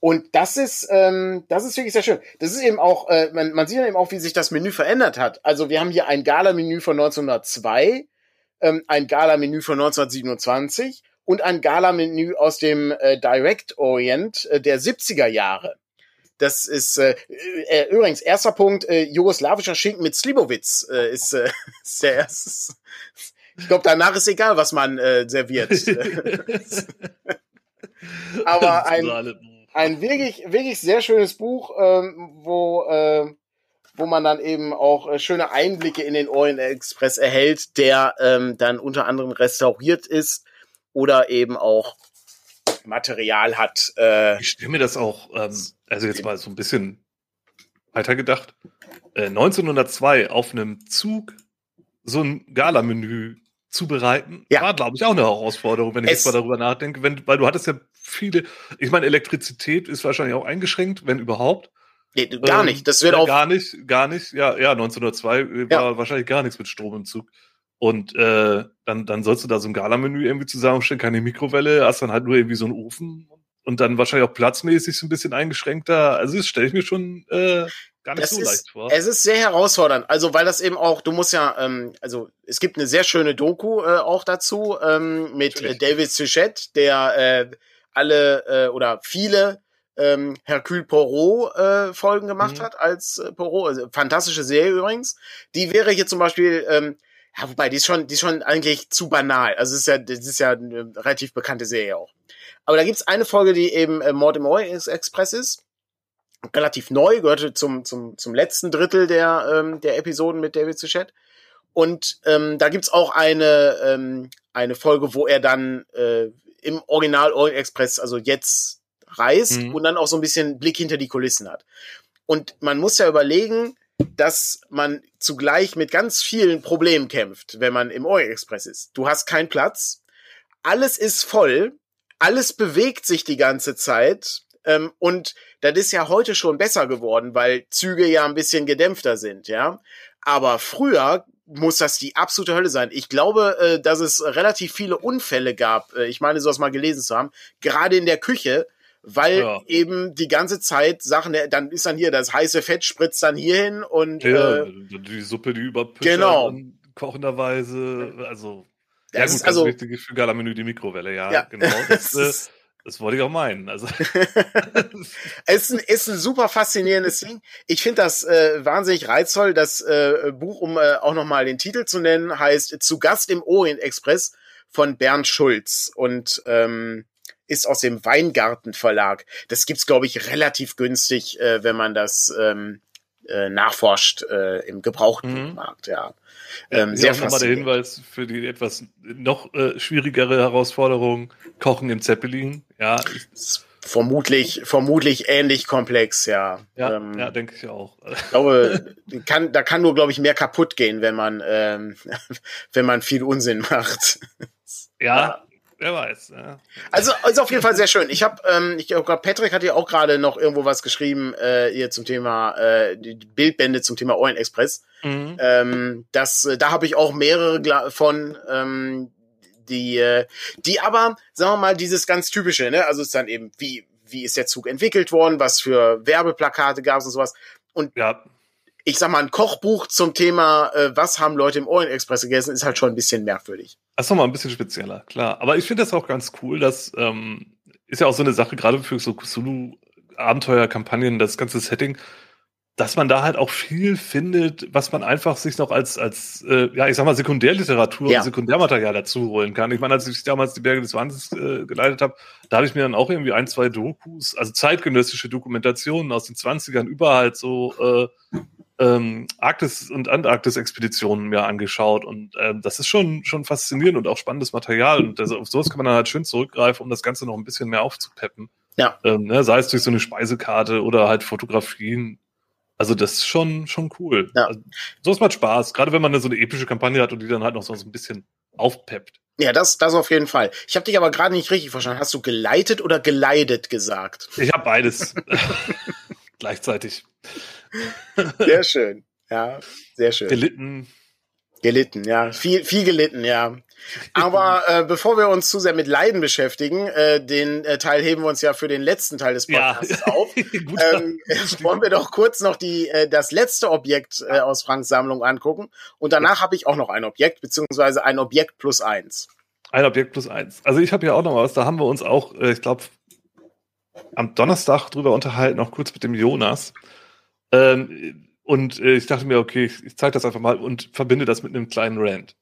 und das ist, ähm, das ist wirklich sehr schön. Das ist eben auch, äh, man, man sieht eben auch, wie sich das Menü verändert hat. Also wir haben hier ein Gala-Menü von 1902, ähm, ein Gala-Menü von 1927 und ein Gala-Menü aus dem äh, Direct Orient äh, der 70er Jahre. Das ist äh, äh, übrigens erster Punkt, äh, jugoslawischer Schinken mit Slivovitz äh, ist, äh, ist der erste. Ich glaube, danach ist egal, was man äh, serviert. Aber ein, ein wirklich, wirklich sehr schönes Buch, ähm, wo, äh, wo man dann eben auch äh, schöne Einblicke in den Orient Express erhält, der ähm, dann unter anderem restauriert ist oder eben auch Material hat. Äh, ich stelle mir das auch, ähm, also jetzt mal so ein bisschen weitergedacht. Äh, 1902 auf einem Zug so ein Gala-Menü zubereiten, ja. war, glaube ich, auch eine Herausforderung, wenn ich es, jetzt mal darüber nachdenke, wenn, weil du hattest ja viele, ich meine, Elektrizität ist wahrscheinlich auch eingeschränkt, wenn überhaupt. Nee, gar ähm, nicht. Das wird ja, auch. Gar nicht, gar nicht. Ja, ja, 1902 war wahrscheinlich gar nichts mit Strom im Zug. Und äh, dann, dann sollst du da so ein Gala-Menü irgendwie zusammenstellen, keine Mikrowelle, hast dann halt nur irgendwie so einen Ofen und dann wahrscheinlich auch platzmäßig so ein bisschen eingeschränkter. Also das stelle ich mir schon äh, gar nicht das so ist, leicht vor. Es ist sehr herausfordernd. Also weil das eben auch, du musst ja, ähm, also es gibt eine sehr schöne Doku äh, auch dazu ähm, mit äh, David Suchet, der äh, alle äh, oder viele ähm, Hercule Poirot äh, Folgen gemacht mhm. hat als äh, Poirot. Also, fantastische Serie übrigens. Die wäre hier zum Beispiel ähm, ja, wobei, die ist schon, die ist schon eigentlich zu banal. Also es ist ja, das ist ja eine relativ bekannte Serie auch. Aber da gibt's eine Folge, die eben äh, Mord im Orient Express ist. Relativ neu, gehörte zum, zum, zum letzten Drittel der, ähm, der Episoden mit David Suchet. Und ähm, da gibt's auch eine, ähm, eine Folge, wo er dann äh, im Original Orient Express, also jetzt reist mhm. und dann auch so ein bisschen Blick hinter die Kulissen hat. Und man muss ja überlegen, dass man zugleich mit ganz vielen Problemen kämpft, wenn man im Orient Express ist. Du hast keinen Platz, alles ist voll, alles bewegt sich die ganze Zeit ähm, und das ist ja heute schon besser geworden, weil Züge ja ein bisschen gedämpfter sind, ja. Aber früher muss das die absolute Hölle sein. Ich glaube, äh, dass es relativ viele Unfälle gab. Äh, ich meine, sowas mal gelesen zu haben. Gerade in der Küche, weil ja. eben die ganze Zeit Sachen, dann ist dann hier das heiße Fett spritzt dann hierhin und ja, äh, die Suppe, die überpüttert genau. kochenderweise, also das ja gut, ist also, das wichtige Galamenü die Mikrowelle, ja, ja. genau. Das, äh, das wollte ich auch meinen. Also. es ist ein, ist ein super faszinierendes Ding. Ich finde das äh, wahnsinnig reizvoll. Das äh, Buch, um äh, auch nochmal den Titel zu nennen, heißt Zu Gast im Orient Express von Bernd Schulz. Und ähm, ist aus dem Weingarten Verlag. Das gibt's glaube ich relativ günstig, äh, wenn man das ähm, äh, nachforscht äh, im gebrauchten mhm. Markt, ja. Ähm, ja, sehr nochmal der Hinweis für die etwas noch äh, schwierigere Herausforderung, Kochen im Zeppelin, ja. Vermutlich, vermutlich ähnlich komplex, ja. Ja, ähm, ja denke ich auch. Ich glaube, kann, da kann nur, glaube ich, mehr kaputt gehen, wenn man, ähm, wenn man viel Unsinn macht. Ja, Wer weiß. Ja. Also ist auf jeden Fall sehr schön. Ich habe, ähm, ich glaube, Patrick hat ja auch gerade noch irgendwo was geschrieben äh, hier zum Thema äh, die Bildbände zum Thema Orient Express. Mhm. Ähm, das, äh, da habe ich auch mehrere von. Ähm, die, äh, die aber, sagen wir mal, dieses ganz typische, ne? Also es ist dann eben, wie, wie ist der Zug entwickelt worden, was für Werbeplakate gab es und sowas. Und ja ich sag mal, ein Kochbuch zum Thema, äh, was haben Leute im Orient Express gegessen, ist halt schon ein bisschen merkwürdig. Das ist nochmal ein bisschen spezieller, klar. Aber ich finde das auch ganz cool, dass ähm, ist ja auch so eine Sache, gerade für so Cthulhu-Abenteuer-Kampagnen, das ganze Setting, dass man da halt auch viel findet, was man einfach sich noch als, als äh, ja, ich sag mal, Sekundärliteratur ja. und Sekundärmaterial dazu holen kann. Ich meine, als ich damals die Berge des Wahnsinns äh, geleitet habe, da habe ich mir dann auch irgendwie ein, zwei Dokus, also zeitgenössische Dokumentationen aus den 20ern über halt so äh, ähm, Arktis- und Antarktis-Expeditionen mir angeschaut und ähm, das ist schon, schon faszinierend und auch spannendes Material und das, auf sowas kann man dann halt schön zurückgreifen, um das Ganze noch ein bisschen mehr aufzupeppen. Ja. Ähm, ne, sei es durch so eine Speisekarte oder halt Fotografien. Also das ist schon, schon cool. Ja. Also, so ist macht Spaß, gerade wenn man so eine epische Kampagne hat und die dann halt noch so ein bisschen aufpeppt. Ja, das, das auf jeden Fall. Ich habe dich aber gerade nicht richtig verstanden. Hast du geleitet oder geleidet gesagt? Ich habe beides gleichzeitig. Sehr schön. Ja, sehr schön. Gelitten. Gelitten, ja. Viel, viel gelitten, ja. Aber äh, bevor wir uns zu sehr mit Leiden beschäftigen, äh, den äh, Teil heben wir uns ja für den letzten Teil des Podcasts ja. auf. ähm, wollen wir doch kurz noch die äh, das letzte Objekt äh, aus Franks Sammlung angucken. Und danach habe ich auch noch ein Objekt, beziehungsweise ein Objekt plus eins. Ein Objekt plus eins. Also ich habe ja auch noch was, da haben wir uns auch, äh, ich glaube, am Donnerstag drüber unterhalten, auch kurz mit dem Jonas. Ähm, und äh, ich dachte mir, okay, ich, ich zeige das einfach mal und verbinde das mit einem kleinen Rant.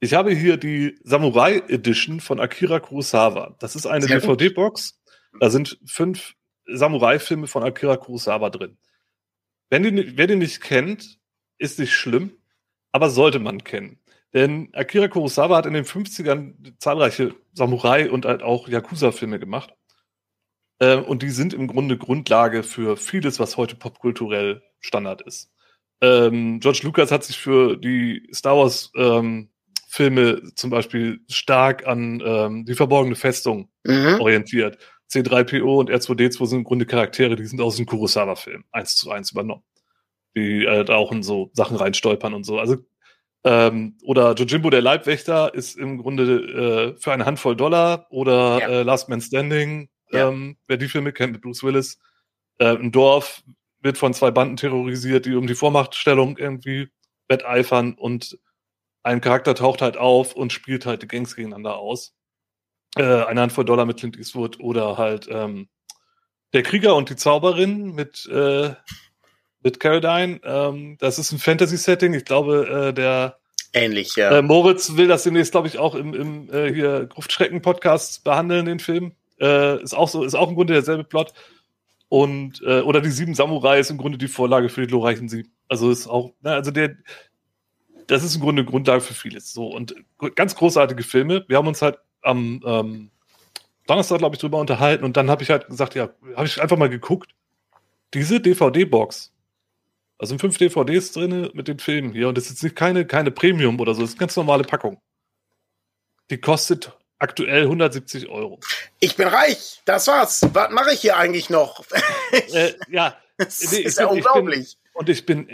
Ich habe hier die Samurai Edition von Akira Kurosawa. Das ist eine DVD-Box. Da sind fünf Samurai-Filme von Akira Kurosawa drin. Wenn die, wer den nicht kennt, ist nicht schlimm, aber sollte man kennen. Denn Akira Kurosawa hat in den 50ern zahlreiche Samurai- und halt auch Yakuza-Filme gemacht. Äh, und die sind im Grunde Grundlage für vieles, was heute popkulturell Standard ist. Ähm, George Lucas hat sich für die Star Wars ähm, Filme zum Beispiel stark an ähm, die verborgene Festung mhm. orientiert. C3PO und R2D2 sind im Grunde Charaktere, die sind aus dem Kurosawa-Film eins zu eins übernommen. Die äh, da auch in so Sachen reinstolpern und so. Also ähm, oder Jojimbo der Leibwächter ist im Grunde äh, für eine Handvoll Dollar oder ja. äh, Last Man Standing, ja. ähm, wer die Filme kennt mit Bruce Willis. Äh, ein Dorf wird von zwei Banden terrorisiert, die um die Vormachtstellung irgendwie wetteifern und ein Charakter taucht halt auf und spielt halt die Gangs gegeneinander aus. Äh, eine Handvoll Dollar mit Clint Eastwood oder halt ähm, der Krieger und die Zauberin mit, äh, mit Caroline. Ähm, das ist ein Fantasy-Setting. Ich glaube, äh, der Ähnlich, ja. Äh, Moritz will das demnächst, glaube ich, auch im, im äh, hier Gruftschrecken-Podcast behandeln, den Film. Äh, ist auch so, ist auch im Grunde derselbe Plot. Und, äh, oder die sieben Samurai ist im Grunde die Vorlage für die glorreichen sieben. Also ist auch, ne, also der, das ist im Grunde Grundlage für vieles. So, und ganz großartige Filme. Wir haben uns halt am ähm, Donnerstag, glaube ich, drüber unterhalten und dann habe ich halt gesagt, ja, habe ich einfach mal geguckt. Diese DVD-Box, da sind fünf DVDs drin mit den Filmen hier und das ist jetzt nicht keine, keine Premium oder so, das ist eine ganz normale Packung. Die kostet aktuell 170 Euro. Ich bin reich, das war's. Was mache ich hier eigentlich noch? äh, ja, das nee, ist ja unglaublich. Ich bin, und ich bin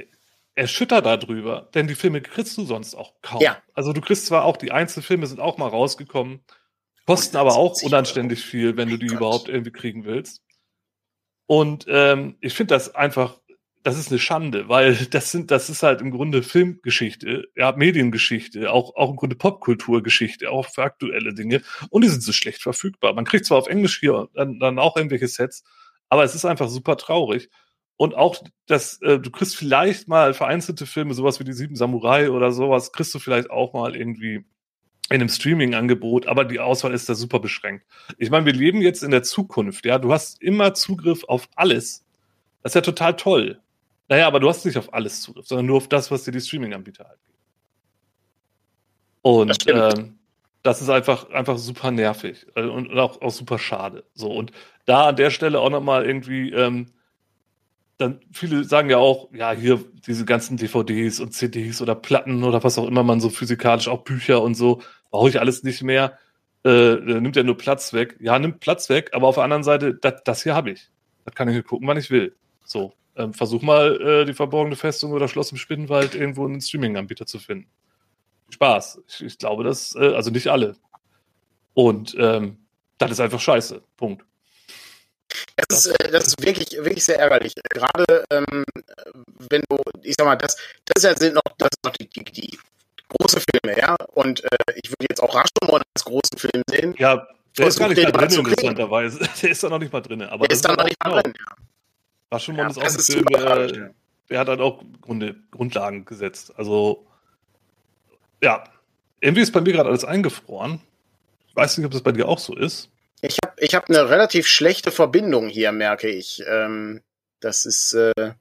erschüttert darüber, denn die Filme kriegst du sonst auch kaum. Ja. Also du kriegst zwar auch, die Einzelfilme sind auch mal rausgekommen, kosten aber auch unanständig viel, wenn du die überhaupt irgendwie kriegen willst. Und ähm, ich finde das einfach, das ist eine Schande, weil das sind, das ist halt im Grunde Filmgeschichte, ja, Mediengeschichte, auch, auch im Grunde Popkulturgeschichte, auch für aktuelle Dinge. Und die sind so schlecht verfügbar. Man kriegt zwar auf Englisch hier dann, dann auch irgendwelche Sets, aber es ist einfach super traurig. Und auch, dass äh, du kriegst vielleicht mal vereinzelte Filme, sowas wie die Sieben Samurai oder sowas, kriegst du vielleicht auch mal irgendwie in einem Streaming-Angebot, aber die Auswahl ist da super beschränkt. Ich meine, wir leben jetzt in der Zukunft, ja. Du hast immer Zugriff auf alles. Das ist ja total toll. Naja, aber du hast nicht auf alles Zugriff, sondern nur auf das, was dir die Streaming-Anbieter halt geben. Und das, ähm, das ist einfach, einfach super nervig äh, und, auch, auch super schade. So, und da an der Stelle auch nochmal irgendwie, ähm, dann viele sagen ja auch, ja, hier diese ganzen DVDs und CDs oder Platten oder was auch immer man so physikalisch, auch Bücher und so, brauche ich alles nicht mehr. Äh, nimmt ja nur Platz weg. Ja, nimmt Platz weg, aber auf der anderen Seite, das, das hier habe ich. Das kann ich mir gucken, wann ich will. So, ähm, versuch mal äh, die verborgene Festung oder Schloss im Spinnenwald irgendwo einen Streaming-Anbieter zu finden. Spaß. Ich, ich glaube, das, äh, also nicht alle. Und ähm, das ist einfach scheiße. Punkt. Das ist, äh, das ist wirklich, wirklich sehr ärgerlich. Gerade ähm, wenn du, ich sag mal, das, das sind noch, das sind noch die, die, die große Filme, ja. Und äh, ich würde jetzt auch Rashomon als großen Film sehen. Ja, der ist gar nicht da drin, interessanterweise. Der ist da noch nicht mal drin. Aber der ist da noch nicht mal drin, ja. Rashomon ja, ist auch ein Film, der, der hat halt auch Grunde, Grundlagen gesetzt. Also, ja. Irgendwie ist bei mir gerade alles eingefroren. Ich weiß nicht, ob das bei dir auch so ist. Ich habe ich hab eine relativ schlechte Verbindung hier, merke ich. Ähm, das ist äh,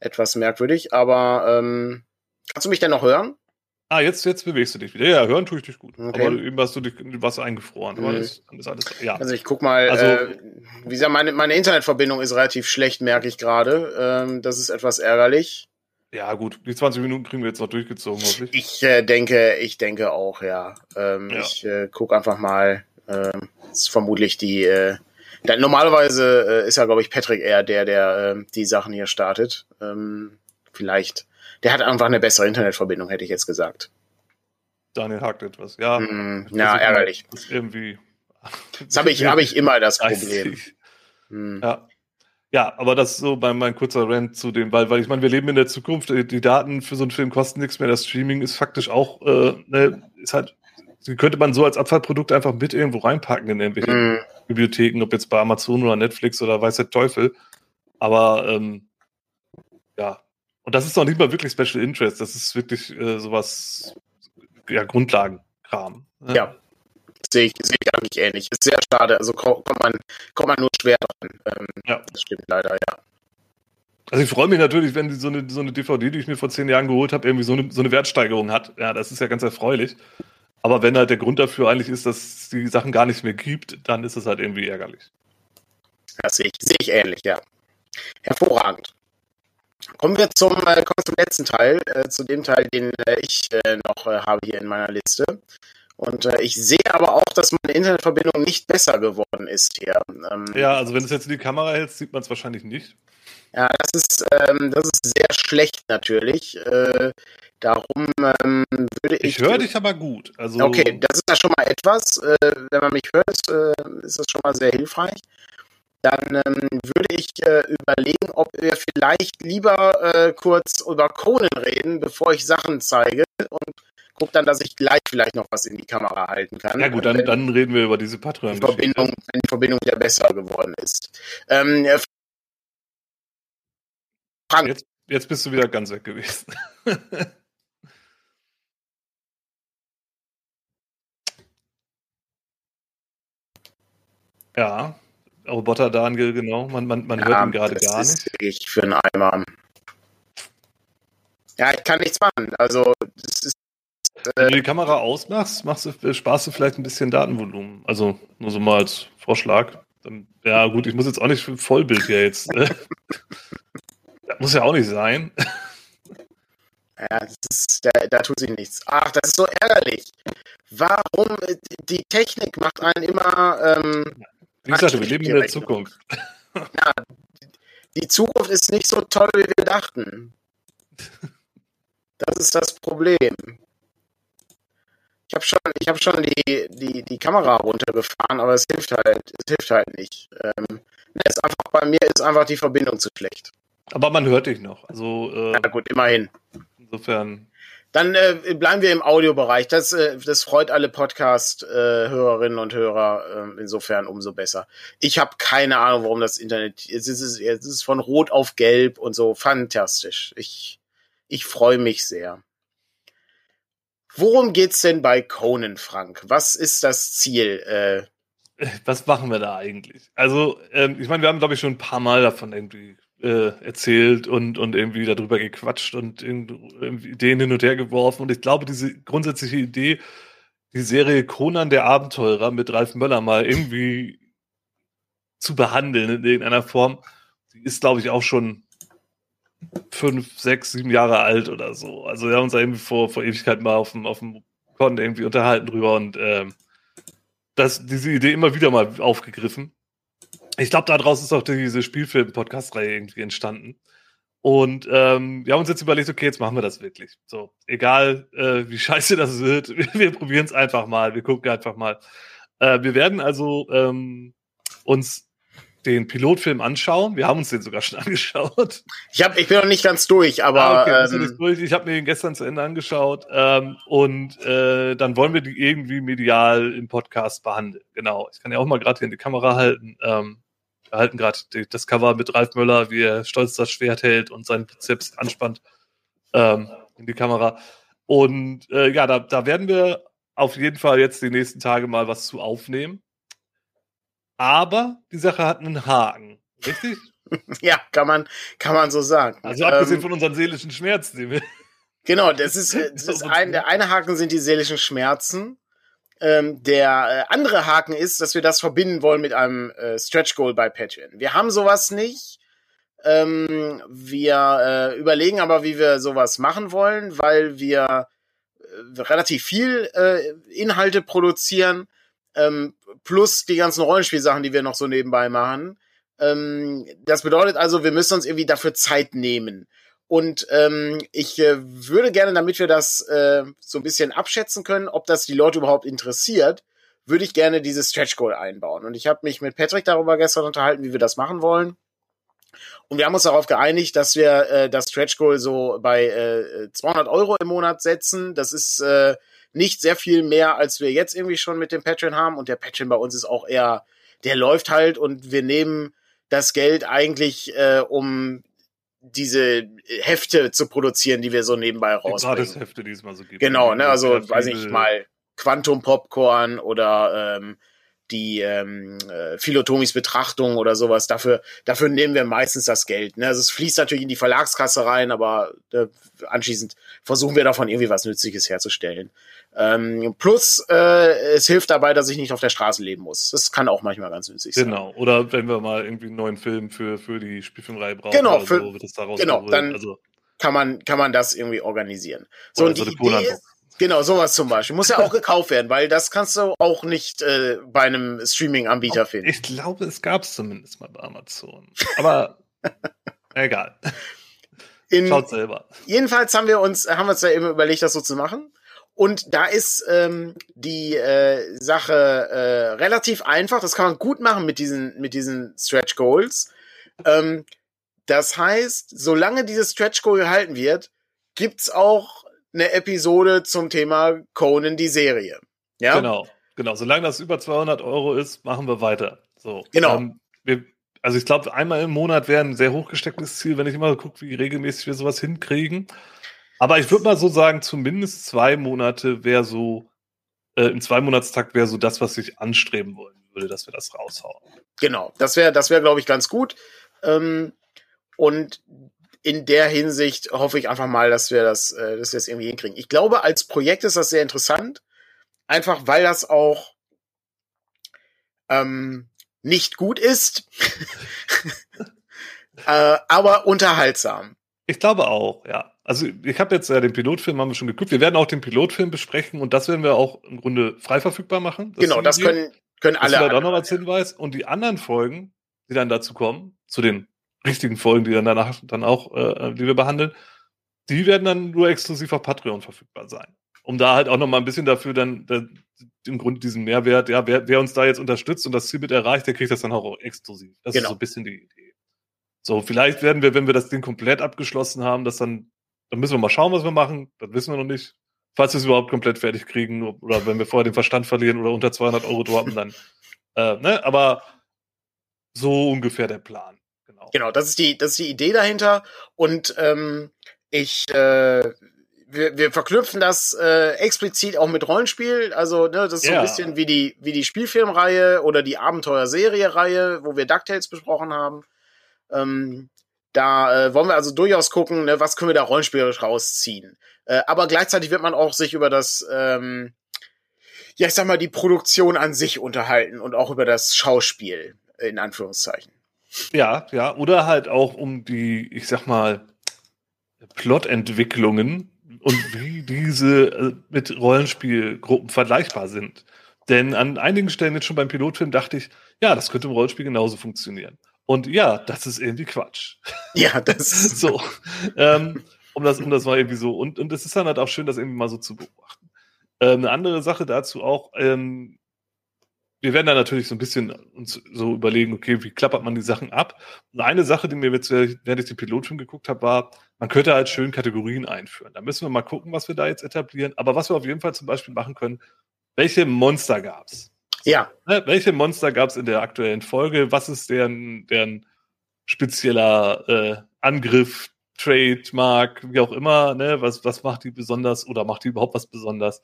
etwas merkwürdig, aber ähm, kannst du mich denn noch hören? Ah, jetzt, jetzt bewegst du dich wieder. Ja, hören tue ich dich gut. Okay. Aber eben hast du dich was eingefroren. Aber Mhm. das, ist alles, ja. Also ich guck mal, Also- äh, wie gesagt, meine, meine Internetverbindung ist relativ schlecht, merke ich gerade. Ähm, das ist etwas ärgerlich. ja, gut. Die 20 Minuten kriegen wir jetzt noch durchgezogen, hoffentlich. Ich äh, denke, ich denke auch, ja. Ähm, Ja. Ich äh, guck einfach mal. Ähm, das ist vermutlich die. Äh, da, normalerweise äh, ist ja, glaube ich, Patrick eher der, der äh, die Sachen hier startet. Ähm, vielleicht. Der hat einfach eine bessere Internetverbindung, hätte ich jetzt gesagt. Daniel hakt etwas. Ja. Mm, ja, ärgerlich. Das irgendwie. Das habe ich, hab ich immer das Problem. Hm. Ja. Ja, aber das ist so mein, mein kurzer Rant zu dem, weil, weil ich meine, wir leben in der Zukunft, die die Daten für so einen Film kosten nichts mehr, das Streaming ist faktisch auch, äh, ne, ist halt, die könnte man so als Abfallprodukt einfach mit irgendwo reinpacken in irgendwelche Hm. Bibliotheken, ob jetzt bei Amazon oder Netflix oder weiß der Teufel. Aber ähm, ja, und das ist noch nicht mal wirklich Special Interest, das ist wirklich äh, sowas, ja, Grundlagenkram. ne? Ja. Sehe ich, sehe ich eigentlich ähnlich. Ist sehr schade. Also ko- kommt man, kommt man nur schwer dran. Ähm, Ja. Das stimmt leider, ja. Also ich freue mich natürlich, wenn so eine, so eine DVD, die ich mir vor zehn Jahren geholt habe, irgendwie so eine, so eine Wertsteigerung hat. Ja, das ist ja ganz erfreulich. Aber wenn halt der Grund dafür eigentlich ist, dass es die Sachen gar nicht mehr gibt, dann ist es halt irgendwie ärgerlich. Das sehe ich, sehe ich ähnlich, ja. Hervorragend. Kommen wir zum, äh, kommen zum letzten Teil, äh, zu dem Teil, den äh, ich äh, noch äh, habe hier in meiner Liste. Und äh, ich sehe aber auch, dass meine Internetverbindung nicht besser geworden ist hier. Ähm, Ja, also wenn du es jetzt in die Kamera hältst, sieht man es wahrscheinlich nicht. Ja, das ist, ähm, das ist sehr schlecht natürlich. Äh, darum ähm, würde ich. Ich höre dich aber gut. Also Okay, das ist ja schon mal etwas. Äh, wenn man mich hört, äh, ist das schon mal sehr hilfreich. Dann ähm, würde ich äh, überlegen, ob wir vielleicht lieber äh, kurz über Conan reden, bevor ich Sachen zeige und guck dann, dass ich gleich vielleicht noch was in die Kamera halten kann. ja gut, dann, wenn dann reden wir über diese die patreon Verbindung, wenn die Verbindung wieder besser geworden ist. Ähm, äh, Frank, Jetzt, jetzt bist du wieder ganz weg gewesen. ja, Roboter Daniel, genau. Man, man, man hört ihn gerade gar ist nicht. wirklich für einen Eimer. Ja, ich kann nichts machen. Also, das ist, Wenn du die Kamera ausmachst, machst du, sparst du vielleicht ein bisschen Datenvolumen. Also nur so mal als Vorschlag. Ja gut, ich muss jetzt auch nicht für Vollbild hier jetzt. Ne? das muss ja auch nicht sein. ja, das ist, da, da tut sich nichts. Ach, das ist so ärgerlich. Warum? äh, Die Technik macht einen immer, ähm, Wie gesagt, wir leben in der Zukunft. die Zukunft ist nicht so toll, wie wir dachten. Das ist das Problem. Ich habe schon, ich habe schon die, die, die Kamera runtergefahren, aber es hilft halt, es hilft halt nicht. Ähm, ne, ist einfach, bei mir ist einfach die Verbindung zu schlecht. Aber man hört dich noch. Also äh, Na gut, immerhin. insofern. Dann äh, bleiben wir im Audiobereich. Das, äh, das freut alle Podcast-Hörerinnen und Hörer. Äh, insofern umso besser. Ich habe keine Ahnung, warum das Internet. Jetzt ist es, jetzt ist es von Rot auf Gelb und so. Fantastisch. Ich, ich freue mich sehr. Worum geht's denn bei Conan, Frank? Was ist das Ziel? Äh, Was machen wir da eigentlich? Also, ähm, ich meine, wir haben, glaube ich, schon ein paar Mal davon irgendwie äh, erzählt und, und irgendwie darüber gequatscht und irgendwie Ideen hin und her geworfen. Und ich glaube, diese grundsätzliche Idee, die Serie Conan der Abenteurer mit Ralf Möller mal irgendwie zu behandeln in irgendeiner Form, die ist, glaube ich, auch schon fünf, sechs, sieben Jahre alt oder so. Also wir haben uns irgendwie vor, vor Ewigkeit mal auf dem, auf dem Con irgendwie unterhalten drüber und ähm, das, diese Idee immer wieder mal aufgegriffen. Ich glaube, daraus ist auch diese Spielfilm-Podcast-Reihe irgendwie entstanden. Und ähm, wir haben uns jetzt überlegt, okay, jetzt machen wir das wirklich. So, egal äh, wie scheiße das wird, wir, wir probieren es einfach mal, wir gucken einfach mal. Äh, wir werden also ähm, uns den Pilotfilm anschauen. Wir haben uns den sogar schon angeschaut. ich, hab, ich bin noch nicht ganz durch, aber Ah, okay, du das ähm, durch? ich habe mir den gestern zu Ende angeschaut ähm, und äh, dann wollen wir die irgendwie medial im Podcast behandeln. Genau. Ich kann ja auch mal gerade hier in die Kamera halten. Ähm, wir halten gerade das Cover mit Ralf Möller, wie er stolz das Schwert hält und seinen Bizeps anspannt ähm, in die Kamera. Und äh, ja, da, da werden wir auf jeden Fall jetzt die nächsten Tage mal was zu aufnehmen. Aber die Sache hat einen Haken. Richtig? ja, kann man, kann man so sagen. Also abgesehen Ähm, von unseren seelischen Schmerzen, die wir Genau, das ist, das ist ein, der eine Haken sind die seelischen Schmerzen. Ähm, der äh, andere Haken ist, dass wir das verbinden wollen mit einem äh, Stretch Goal bei Patreon. Wir haben sowas nicht. Ähm, wir äh, überlegen aber, wie wir sowas machen wollen, weil wir äh, relativ viel äh, Inhalte produzieren, ähm, plus die ganzen Rollenspielsachen, die wir noch so nebenbei machen. Ähm, das bedeutet also, wir müssen uns irgendwie dafür Zeit nehmen. Und ähm, ich äh, würde gerne, damit wir das äh, so ein bisschen abschätzen können, ob das die Leute überhaupt interessiert, würde ich gerne dieses Stretch Goal einbauen. Und ich habe mich mit Patrick darüber gestern unterhalten, wie wir das machen wollen. Und wir haben uns darauf geeinigt, dass wir äh, das Stretch Goal so bei äh, 200 Euro im Monat setzen. Das ist äh, nicht sehr viel mehr, als wir jetzt irgendwie schon mit dem Patreon haben. Und der Patreon bei uns ist auch eher, der läuft halt und wir nehmen das Geld eigentlich, äh, um diese Hefte zu produzieren, die wir so nebenbei rausbringen. Die Hefte, die es mal so gibt. Genau, ne, also weiß ich mal Quantum Popcorn oder ähm, die ähm, äh, Philotomis Betrachtung oder sowas. Dafür, dafür nehmen wir meistens das Geld. Ne? Also es fließt natürlich in die Verlagskasse rein, aber äh, anschließend versuchen wir davon irgendwie was Nützliches herzustellen. Ähm, plus, äh, es hilft dabei, dass ich nicht auf der Straße leben muss. Das kann auch manchmal ganz nützlich sein. Genau. Oder wenn wir mal irgendwie einen neuen Film für, für die Spielfilmreihe brauchen. Genau, für, so, genau dann also, kann, man, kann man das irgendwie organisieren. So, und die Idee ist, Genau, sowas zum Beispiel. Muss ja auch gekauft werden, weil das kannst du auch nicht äh, bei einem Streaming-Anbieter finden. Ich glaube, es gab es zumindest mal bei Amazon. Aber egal. In, Schaut selber. Jedenfalls haben wir uns, haben wir uns ja eben überlegt, das so zu machen. Und da ist ähm, die äh, Sache äh, relativ einfach. Das kann man gut machen mit diesen, mit diesen Stretch Goals. Ähm, das heißt, solange dieses Stretch Goal gehalten wird, gibt's auch eine Episode zum Thema Conan die Serie. Ja? Genau, genau. Solange das über 200 Euro ist, machen wir weiter. So. Genau. Ähm, wir, also ich glaube, einmal im Monat wäre ein sehr hochgestecktes Ziel, wenn ich immer gucke, wie regelmäßig wir sowas hinkriegen. Aber ich würde mal so sagen, zumindest zwei Monate wäre so, äh, im Zweimonatstakt wäre so das, was ich anstreben wollen würde, dass wir das raushauen. Genau, das wäre, das wäre, glaube ich, ganz gut. Ähm, und in der Hinsicht hoffe ich einfach mal, dass wir das, äh, dass wir das irgendwie hinkriegen. Ich glaube, als Projekt ist das sehr interessant, einfach weil das auch ähm, nicht gut ist, äh, aber unterhaltsam. Ich glaube auch, ja. Also ich habe jetzt ja den Pilotfilm haben wir schon geguckt. Wir werden auch den Pilotfilm besprechen und das werden wir auch im Grunde frei verfügbar machen. Das genau, das können können alle. Das auch noch als Hinweis und die anderen Folgen, die dann dazu kommen, zu den richtigen Folgen, die dann danach dann auch, äh, die wir behandeln, die werden dann nur exklusiv auf Patreon verfügbar sein. Um da halt auch noch mal ein bisschen dafür dann, dann im Grunde diesen Mehrwert, ja, wer, wer uns da jetzt unterstützt und das Ziel mit erreicht, der kriegt das dann auch exklusiv. Das genau. ist so ein bisschen die Idee. So, vielleicht werden wir, wenn wir das Ding komplett abgeschlossen haben, das dann, dann müssen wir mal schauen, was wir machen. Das wissen wir noch nicht. Falls wir es überhaupt komplett fertig kriegen oder wenn wir vorher den Verstand verlieren oder unter 200 Euro droppen, dann, äh, ne, aber so ungefähr der Plan. Genau. Genau, das ist die, das ist die Idee dahinter. Und ähm, ich, äh, wir, wir verknüpfen das äh, explizit auch mit Rollenspiel. Also, ne, das ist ja. so ein bisschen wie die, wie die Spielfilmreihe oder die Abenteuerserie-Reihe, wo wir DuckTales besprochen haben. Ähm, da äh, wollen wir also durchaus gucken, ne, was können wir da rollenspielerisch rausziehen. Äh, aber gleichzeitig wird man auch sich über das, ähm, ja, ich sag mal, die Produktion an sich unterhalten und auch über das Schauspiel, in Anführungszeichen. Ja, ja, oder halt auch um die, ich sag mal, Plotentwicklungen und wie diese äh, mit Rollenspielgruppen vergleichbar sind. Denn an einigen Stellen jetzt schon beim Pilotfilm dachte ich, ja, das könnte im Rollenspiel genauso funktionieren. Und ja, das ist irgendwie Quatsch. Ja, das so. Ähm, um das, um das mal irgendwie so. Und, und es ist dann halt auch schön, das irgendwie mal so zu beobachten. Ähm, eine andere Sache dazu auch, ähm, wir werden da natürlich so ein bisschen uns so überlegen, okay, wie klappert man die Sachen ab? Und eine Sache, die mir jetzt, während ich den Pilotfilm geguckt habe, war, man könnte halt schön Kategorien einführen. Da müssen wir mal gucken, was wir da jetzt etablieren. Aber was wir auf jeden Fall zum Beispiel machen können, welche Monster gab's? Ja. Ne, welche Monster gab's in der aktuellen Folge? Was ist deren, deren spezieller äh, Angriff, Trademark, wie auch immer, ne? Was, was macht die besonders oder macht die überhaupt was besonders?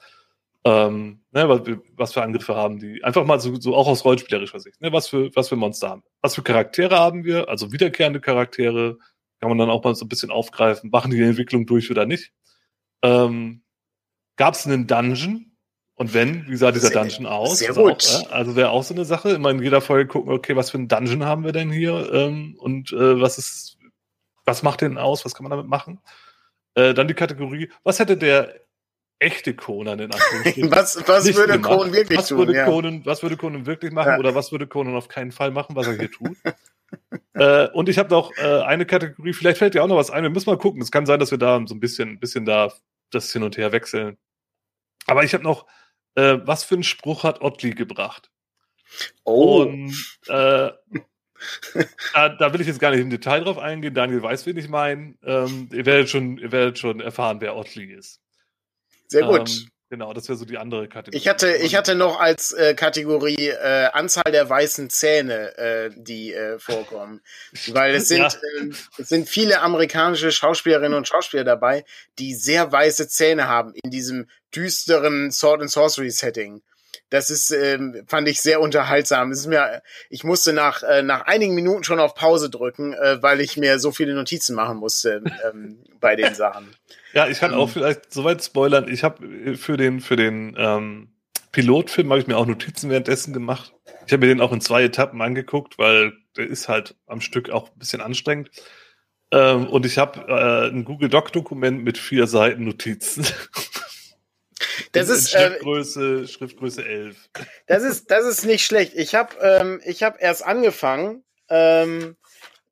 Ähm, ne, was, was für Angriffe haben die, einfach mal so, so auch aus rollenspielerischer Sicht, ne, was für, was für Monster haben Was für Charaktere haben wir, also wiederkehrende Charaktere, kann man dann auch mal so ein bisschen aufgreifen, machen die, die Entwicklung durch oder nicht. Ähm, Gab es einen Dungeon? Und wenn, wie sah dieser Sehr- Dungeon aus? sehr Also gut. Auch, äh, also wäre auch so eine Sache. Immer in jeder Folge gucken, okay, was für ein Dungeon haben wir denn hier? Ähm, und äh, was ist, was macht den aus? Was kann man damit machen? Äh, dann die Kategorie, was hätte der echte Conan in Anführungsstrichen Was, was nicht würde gemacht? Conan wirklich was tun? Würde Ja. Conan, was würde Conan wirklich machen Ja. oder was würde Conan auf keinen Fall machen, was er hier tut? äh, und ich habe noch äh, eine Kategorie, vielleicht fällt dir auch noch was ein, wir müssen mal gucken. Es kann sein, dass wir da so ein bisschen, ein bisschen da das hin und her wechseln. Aber ich habe noch, äh, was für einen Spruch hat Ottli gebracht? Oh, Und äh, da, da will ich jetzt gar nicht im Detail drauf eingehen. Daniel weiß, wen ich meine. Ähm, ihr werdet schon, ihr werdet schon erfahren, wer Ottli ist. Sehr gut. Ähm, genau, das wäre so die andere Kategorie. Ich hatte, ich hatte noch als äh, Kategorie äh, Anzahl der weißen Zähne, äh, die äh, vorkommen. Weil es sind, Ja. ähm, es sind viele amerikanische Schauspielerinnen und Schauspieler dabei, die sehr weiße Zähne haben in diesem düsteren Sword and Sorcery Setting. Das ist, ähm, fand ich sehr unterhaltsam. Es ist mir, ich musste nach, äh, nach einigen Minuten schon auf Pause drücken, äh, weil ich mir so viele Notizen machen musste ähm, bei den Sachen. Ja, ich kann Ähm. auch vielleicht soweit spoilern. Ich habe für den für den ähm, Pilotfilm habe ich mir auch Notizen währenddessen gemacht. Ich habe mir den auch in zwei Etappen angeguckt, weil der ist halt am Stück auch ein bisschen anstrengend. Ähm, und ich habe äh, ein Google Doc Dokument mit vier Seiten Notizen. Das In- ist, in äh, Schriftgröße Schriftgröße 11. Das ist, das ist nicht schlecht. Ich habe ähm, ich hab erst angefangen. Ähm,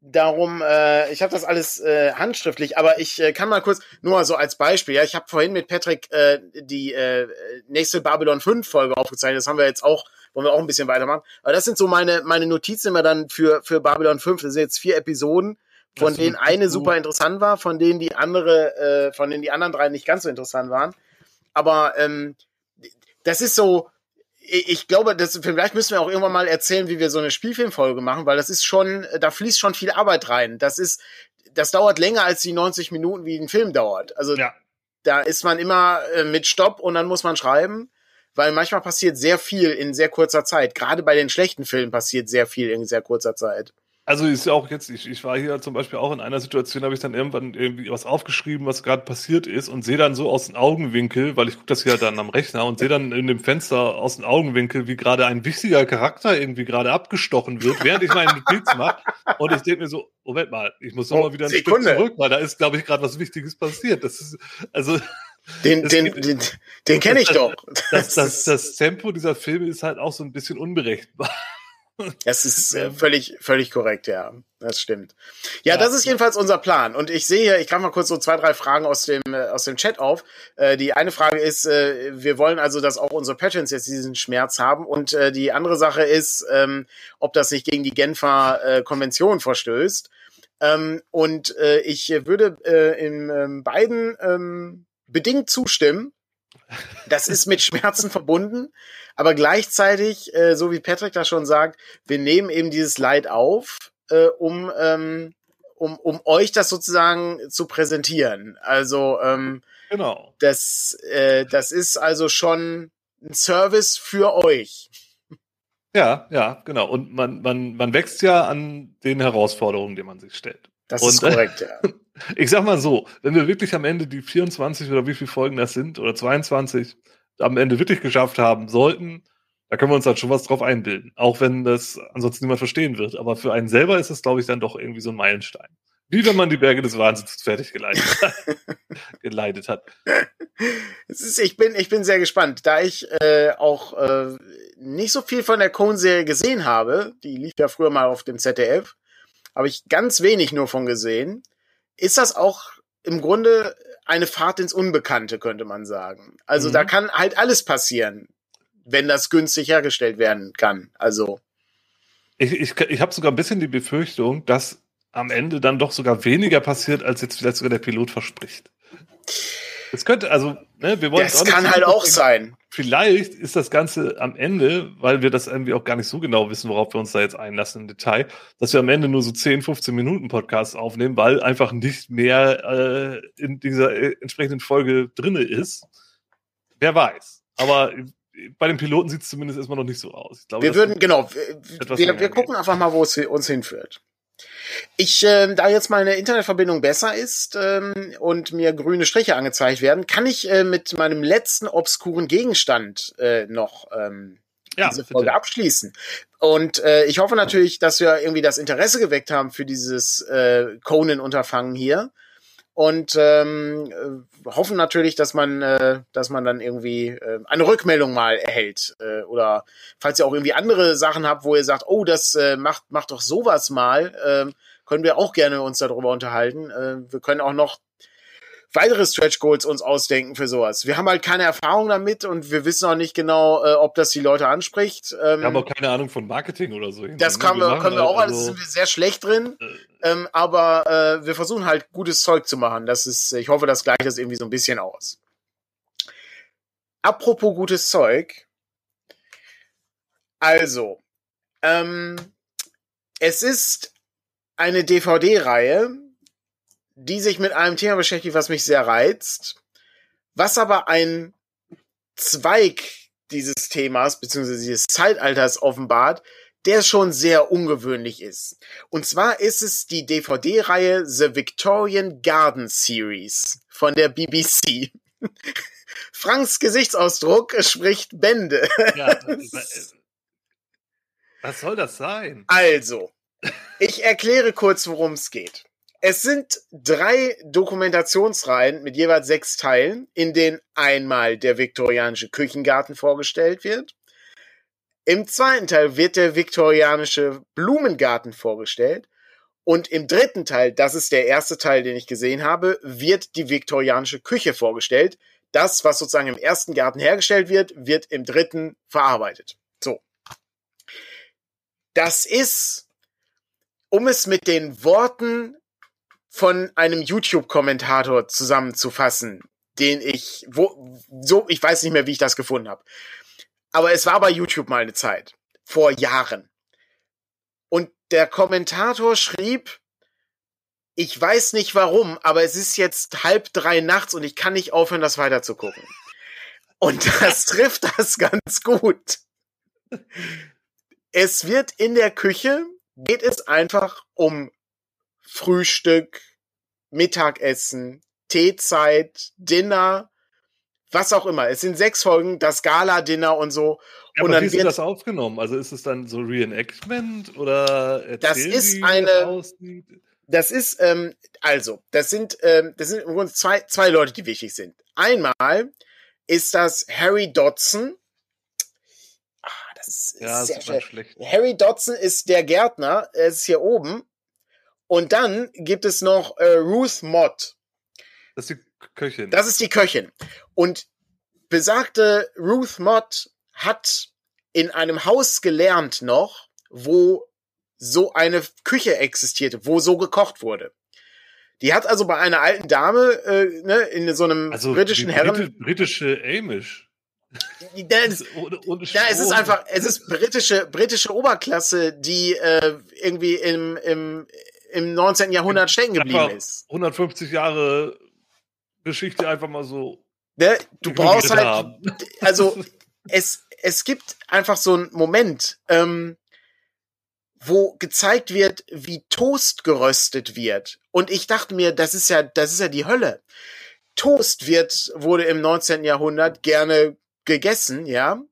darum, äh, ich habe das alles äh, handschriftlich, aber ich äh, kann mal kurz, nur mal so als Beispiel, ja, ich habe vorhin mit Patrick äh, die äh, nächste Babylon 5 Folge aufgezeichnet. Das haben wir jetzt auch, wollen wir auch ein bisschen weitermachen. Aber das sind so meine, meine Notizen immer dann für, für Babylon 5. Das sind jetzt vier Episoden, von denen eine super interessant war, von denen die andere, äh, von denen die anderen drei nicht ganz so interessant waren. Aber ähm, das ist so, ich glaube, das, vielleicht müssen wir auch irgendwann mal erzählen, wie wir so eine Spielfilmfolge machen, weil das ist schon, da fließt schon viel Arbeit rein. Das ist, das dauert länger als die 90 Minuten, wie ein Film dauert. Also Ja. da ist man immer äh, mit Stopp und dann muss man schreiben, weil manchmal passiert sehr viel in sehr kurzer Zeit. Gerade bei den schlechten Filmen passiert sehr viel in sehr kurzer Zeit. Also ist ja auch jetzt, ich, ich war hier zum Beispiel auch in einer Situation, habe ich dann irgendwann irgendwie was aufgeschrieben, was gerade passiert ist und sehe dann so aus dem Augenwinkel, weil ich gucke das hier dann am Rechner und sehe dann in dem Fenster aus dem Augenwinkel, wie gerade ein wichtiger Charakter irgendwie gerade abgestochen wird, während ich meine Notiz mache. Und ich denke mir so, Moment mal, ich muss noch Oh, mal wieder ein Sekunde. Stück zurück, weil da ist, glaube ich, gerade was Wichtiges passiert. Das ist, also Den, den, gibt- den, den kenne ich doch. das, das, das Tempo dieser Filme ist halt auch so ein bisschen unberechenbar. Das ist äh, völlig, völlig korrekt, ja. Das stimmt. Ja, Ja. das ist jedenfalls unser Plan. Und ich sehe hier, ich greife mal kurz so zwei, drei Fragen aus dem, äh, aus dem Chat auf. Äh, die eine Frage ist, äh, wir wollen also, dass auch unsere Patrons jetzt diesen Schmerz haben. Und äh, die andere Sache ist, ähm, ob das nicht gegen die Genfer äh, Konvention verstößt. Ähm, und äh, ich würde äh, in ähm, beiden ähm, bedingt zustimmen. Das ist mit Schmerzen verbunden, aber gleichzeitig, äh, so wie Patrick das schon sagt, wir nehmen eben dieses Leid auf, äh, um, ähm, um, um euch das sozusagen zu präsentieren. Also ähm, Genau. das, äh, das ist also schon ein Service für euch. Ja, ja, genau. Und man, man, man wächst ja an den Herausforderungen, die man sich stellt. Das Und- ist korrekt, ja. Ich sag mal so, wenn wir wirklich am Ende die 24 oder wie viele Folgen das sind, oder 22, am Ende wirklich geschafft haben sollten, da können wir uns halt schon was drauf einbilden. Auch wenn das ansonsten niemand verstehen wird. Aber für einen selber ist es, glaube ich, dann doch irgendwie so ein Meilenstein. Wie wenn man die Berge des Wahnsinns fertig geleitet hat. geleitet hat. Ist, ich bin, ich bin sehr gespannt, da ich äh, auch äh, nicht so viel von der Cone-Serie gesehen habe. Die lief ja früher mal auf dem ZDF. Habe ich ganz wenig nur von gesehen. Ist das auch im Grunde eine Fahrt ins Unbekannte, könnte man sagen. Also Mhm. da kann halt alles passieren, wenn das günstig hergestellt werden kann. Also Ich, ich, ich habe sogar ein bisschen die Befürchtung, dass am Ende dann doch sogar weniger passiert, als jetzt vielleicht sogar der Pilot verspricht. Es könnte, also, ne, wir wollen das kann halt auch sein. Vielleicht ist das Ganze am Ende, weil wir das irgendwie auch gar nicht so genau wissen, worauf wir uns da jetzt einlassen im Detail, dass wir am Ende nur so 10, 15 Minuten Podcasts aufnehmen, weil einfach nicht mehr äh, in dieser äh, entsprechenden Folge drinne ist. Wer weiß. Aber bei den Piloten sieht es zumindest erstmal noch nicht so aus. Glaube, Wir würden, genau, wir, wir gehen. gucken einfach mal, wo es uns hinführt. Ich, äh, da jetzt meine Internetverbindung besser ist ähm, und mir grüne Striche angezeigt werden, kann ich äh, mit meinem letzten obskuren Gegenstand äh, noch ähm, ja, diese Folge bitte. abschließen. Und äh, ich hoffe natürlich, dass wir irgendwie das Interesse geweckt haben für dieses äh, Conan-Unterfangen hier. Und ähm, äh, hoffen natürlich, dass man, äh, dass man dann irgendwie äh, eine Rückmeldung mal erhält. Äh, oder falls ihr auch irgendwie andere Sachen habt, wo ihr sagt, oh, das äh, macht, macht doch sowas mal, äh, können wir auch gerne uns darüber unterhalten. Äh, wir können auch noch weitere Stretch Goals uns ausdenken für sowas. Wir haben halt keine Erfahrung damit und wir wissen auch nicht genau, äh, ob das die Leute anspricht. Ähm, wir haben auch keine Ahnung von Marketing oder so. Das können wir, können wir auch, halt, also sind wir sehr schlecht drin. Äh, ähm, aber äh, wir versuchen halt gutes Zeug zu machen. Das ist, ich hoffe, das gleicht das irgendwie so ein bisschen aus. Apropos gutes Zeug. Also, ähm, es ist eine DVD-Reihe, die sich mit einem Thema beschäftigt, was mich sehr reizt, was aber ein Zweig dieses Themas beziehungsweise dieses Zeitalters offenbart, der schon sehr ungewöhnlich ist. Und zwar ist es die DVD-Reihe The Victorian Garden Series von der BBC. Franks Gesichtsausdruck spricht Bände. Ja, was soll das sein? Also, ich erkläre kurz, worum es geht. Es sind drei Dokumentationsreihen mit jeweils sechs Teilen, in denen einmal der viktorianische Küchengarten vorgestellt wird. Im zweiten Teil wird der viktorianische Blumengarten vorgestellt. Und im dritten Teil, das ist der erste Teil, den ich gesehen habe, wird die viktorianische Küche vorgestellt. Das, was sozusagen im ersten Garten hergestellt wird, wird im dritten verarbeitet. So. Das ist, um es mit den Worten von einem YouTube-Kommentator zusammenzufassen, den ich, wo, so, ich weiß nicht mehr, wie ich das gefunden habe. Aber es war bei YouTube mal eine Zeit. Vor Jahren. Und der Kommentator schrieb, ich weiß nicht warum, aber es ist jetzt halb drei nachts und ich kann nicht aufhören, das weiterzugucken. Und das trifft das ganz gut. Es wird in der Küche, geht es einfach um Frühstück, Mittagessen, Teezeit, Dinner, was auch immer. Es sind sechs Folgen, das Gala-Dinner und so. Ja, und dann wie wird das aufgenommen? Also ist es dann so Reenactment oder das ist eine. Das ist ähm, also das sind ähm, das sind übrigens zwei zwei Leute, die wichtig sind. Einmal ist das Harry Dodson. Ah, das ist ja, sehr das ist schlecht. Harry Dodson ist der Gärtner. Er ist hier oben und dann gibt es noch äh, Ruth Mott. Das ist die Köchin. Das ist die Köchin. Und besagte Ruth Mott hat in einem Haus gelernt noch, wo so eine Küche existierte, wo so gekocht wurde. Die hat also bei einer alten Dame äh, ne, in so einem also britischen Herren britische Amish. Das, ja, es ist einfach, es ist britische britische Oberklasse, die äh, irgendwie im, im im 19. Jahrhundert stecken geblieben ist. 150 Jahre Geschichte einfach mal so. Ne? Du brauchst halt, haben. also es, es gibt einfach so einen Moment, ähm, wo gezeigt wird, wie Toast geröstet wird. Und ich dachte mir, das ist ja, das ist ja die Hölle. Toast wird, wurde im 19. Jahrhundert gerne gegessen, ja.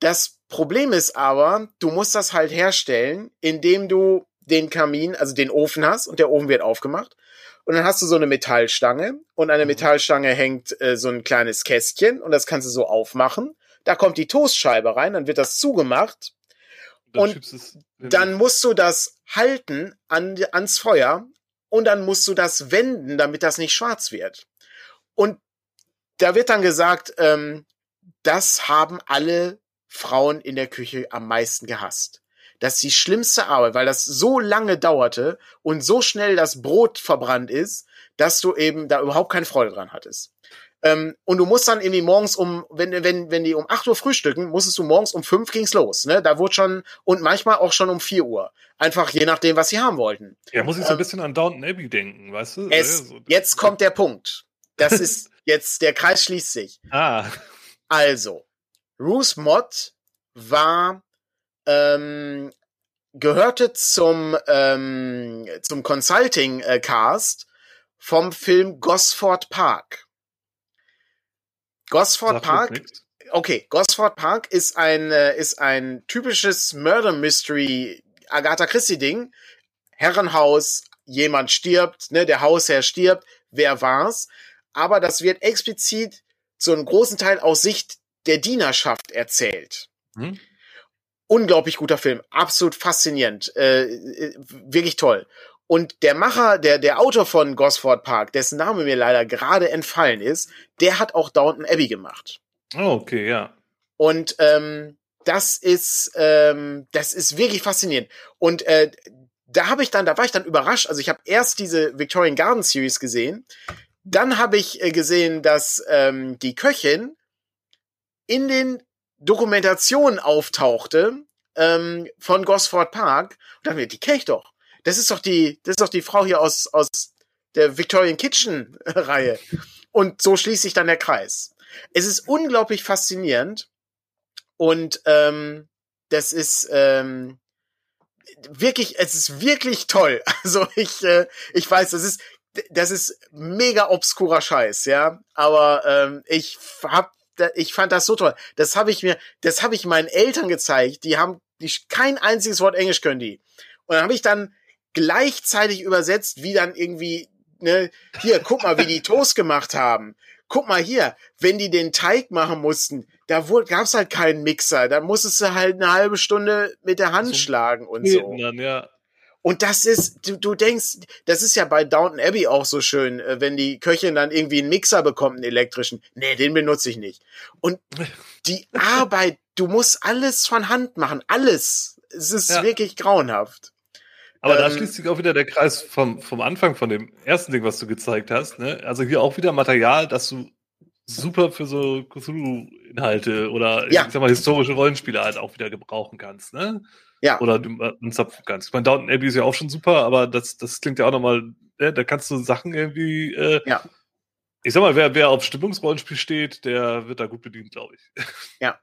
Das Problem ist aber, du musst das halt herstellen, indem du den Kamin, also den Ofen hast und der Ofen wird aufgemacht. Und dann hast du so eine Metallstange und an der mhm. Metallstange hängt äh, so ein kleines Kästchen und das kannst du so aufmachen. Da kommt die Toastscheibe rein, dann wird das zugemacht und dann musst du das halten an, ans Feuer und dann musst du das wenden, damit das nicht schwarz wird. Und da wird dann gesagt, ähm, das haben alle Frauen in der Küche am meisten gehasst. Das ist die schlimmste Arbeit, weil das so lange dauerte und so schnell das Brot verbrannt ist, dass du eben da überhaupt keine Freude dran hattest. Ähm, und du musst dann irgendwie morgens um, wenn, wenn, wenn die um 8 Uhr frühstücken, musstest du morgens um 5 ging's los. Ne? Da wurde schon, und manchmal auch schon um 4 Uhr. Einfach je nachdem, was sie haben wollten. Ja, muss ich so ein ähm, bisschen an Downton Abbey denken, weißt du? Es, jetzt kommt der Punkt. Das ist jetzt, der Kreis schließt sich. Ah. Also, Ruth Mott war ähm, gehörte zum, ähm, zum Consulting-Cast vom Film Gosford Park. Gosford Park. Okay, Gosford Park ist ein, äh, ist ein typisches Murder Mystery Agatha Christie Ding. Herrenhaus, jemand stirbt, ne, der Hausherr stirbt, wer war's? Aber das wird explizit zu einem großen Teil aus Sicht der Dienerschaft erzählt. Hm. Unglaublich guter Film, absolut faszinierend, äh, äh, wirklich toll. Und der Macher, der, der Autor von Gosford Park, dessen Name mir leider gerade entfallen ist, der hat auch Downton Abbey gemacht. Oh, okay, ja. Und ähm, das ist, ähm, das ist wirklich faszinierend. Und äh, da habe ich dann, da war ich dann überrascht. Also ich habe erst diese Victorian Garden Series gesehen, dann habe ich äh, gesehen, dass ähm, die Köchin in den Dokumentationen auftauchte ähm, von Gosford Park. Und dachte mir, die kenne ich doch. Das ist doch die, das ist doch die Frau hier aus aus der Victorian Kitchen Reihe. Und so schließt sich dann der Kreis. Es ist unglaublich faszinierend und ähm, das ist ähm, wirklich, es ist wirklich toll. Also ich, äh, ich weiß, das ist, das ist mega obskurer Scheiß, ja. Aber ähm, ich ich fand das so toll. Das habe ich mir, das habe ich meinen Eltern gezeigt. Die haben, die kein einziges Wort Englisch können die. Und dann habe ich dann gleichzeitig übersetzt, wie dann irgendwie, ne, hier, guck mal, wie die Toast gemacht haben guck mal hier, wenn die den Teig machen mussten, da gab's halt keinen Mixer, da musstest du halt eine halbe Stunde mit der Hand so schlagen und so. Dann, ja. Und das ist, du, du denkst, das ist ja bei Downton Abbey auch so schön, äh, wenn die Köchin dann irgendwie einen Mixer bekommt, einen elektrischen. Nee, den benutze ich nicht. Und die Arbeit, du musst alles von Hand machen, alles. Es ist ja. wirklich grauenhaft. Aber ähm, da schließt sich auch wieder der Kreis vom, vom Anfang von dem ersten Ding, was du gezeigt hast. Ne? Also hier auch wieder Material, das du super für so Cthulhu-Inhalte oder ja. ich sag mal historische Rollenspiele halt auch wieder gebrauchen kannst. Ne? Ja. Oder du äh, zapfen kannst. Ich meine, Downton Abbey ist ja auch schon super, aber das, das klingt ja auch nochmal, ne? da kannst du Sachen irgendwie. Äh, ja. Ich sag mal, wer, wer auf Stimmungsrollenspiel steht, der wird da gut bedient, glaube ich. Ja.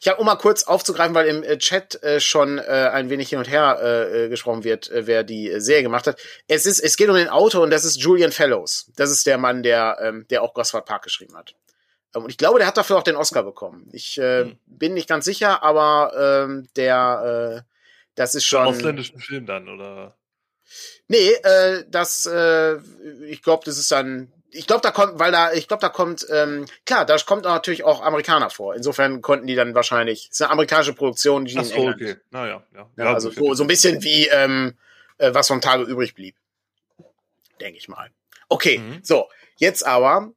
Ich habe, um mal kurz aufzugreifen, weil im äh, Chat äh, schon äh, ein wenig hin und her äh, äh gesprochen wird, äh, wer die äh, Serie gemacht hat. Es ist, es geht um den Autor und das ist Julian Fellows. Das ist der Mann, der, ähm, der auch Gosford Park geschrieben hat. Ähm, und ich glaube, der hat dafür auch den Oscar bekommen. Ich äh, hm. bin nicht ganz sicher, aber ähm, der, äh, das ist schon. Ausländischen Film dann oder? Nee, äh, das, äh, ich glaube, das ist dann ich glaube, da kommt, weil da, ich glaube, da kommt, ähm, klar, da kommt natürlich auch Amerikaner vor. Insofern konnten die dann wahrscheinlich, es ist eine amerikanische Produktion, die Ach so, in England. okay. Naja, ja. ja, also so, so ein bisschen wie, ähm, äh, was vom Tage übrig blieb. Denke ich mal. Okay, mhm. so, jetzt aber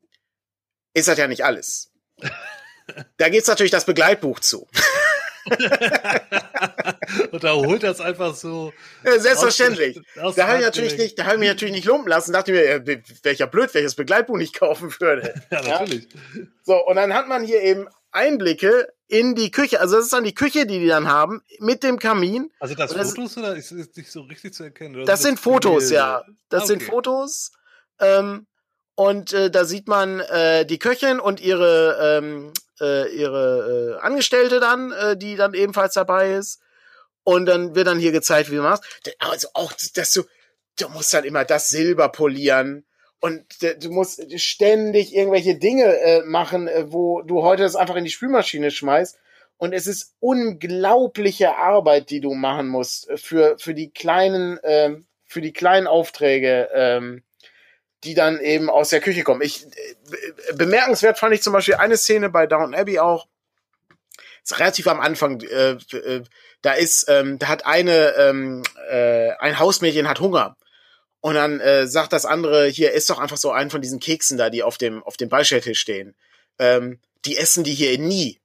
ist das ja nicht alles. da gibt's natürlich das Begleitbuch zu. und da holt das einfach so. Ja, selbstverständlich. Aus, aus da habe ich natürlich nicht, da habe ich mich natürlich nicht lumpen lassen. Dachte mir, äh, welcher blöd, welches Begleitbuch nicht kaufen würde. ja, natürlich. Ja? So, und dann hat man hier eben Einblicke in die Küche. Also das ist dann die Küche, die die dann haben, mit dem Kamin. Also das, das Fotos oder ist es nicht so richtig zu erkennen? Oder das, sind das Fotos, ja. Das ah, okay. sind Fotos. Ähm, und äh, da sieht man äh, die Köchin und ihre ähm, äh, ihre äh, Angestellte dann, äh, die dann ebenfalls dabei ist. Und dann wird dann hier gezeigt, wie du machst. Also auch, dass du, du musst dann immer das Silber polieren und du musst ständig irgendwelche Dinge äh, machen, äh, wo du heute das einfach in die Spülmaschine schmeißt. Und es ist unglaubliche Arbeit, die du machen musst äh, für, für die kleinen, äh, für die kleinen Aufträge. Ähm, die dann eben aus der Küche kommen. Ich äh, bemerkenswert fand ich zum Beispiel eine Szene bei Downton Abbey auch. Ist relativ am Anfang. Äh, äh, da ist, ähm, da hat eine ähm, äh, ein Hausmädchen hat Hunger und dann äh, sagt das andere hier ist doch einfach so einen von diesen Keksen da, die auf dem auf dem Beistelltisch stehen. Ähm, die essen die hier nie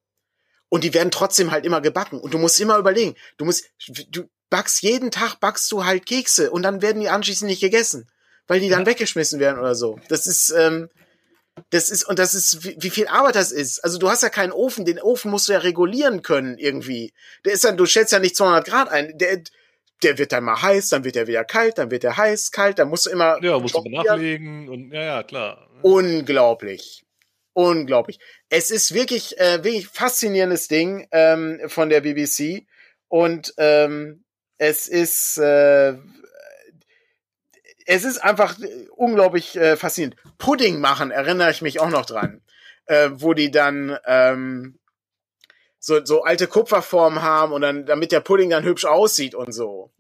und die werden trotzdem halt immer gebacken und du musst immer überlegen. Du musst du backst jeden Tag backst du halt Kekse und dann werden die anschließend nicht gegessen weil die dann weggeschmissen werden oder so. Das ist, ähm, das ist, und das ist, wie, wie viel Arbeit das ist. Also du hast ja keinen Ofen, den Ofen musst du ja regulieren können irgendwie. Der ist dann, du stellst ja nicht 200 Grad ein, der, der wird dann mal heiß, dann wird er wieder kalt, dann wird er heiß, kalt, dann musst du immer. Ja, musst du nachlegen und, ja, ja, klar. Unglaublich. Unglaublich. Es ist wirklich, äh, wirklich faszinierendes Ding ähm, von der BBC und ähm, Es ist, äh, es ist einfach unglaublich äh, faszinierend. Pudding machen, erinnere ich mich auch noch dran. Äh, wo die dann ähm, so, so alte Kupferformen haben und dann, damit der Pudding dann hübsch aussieht und so.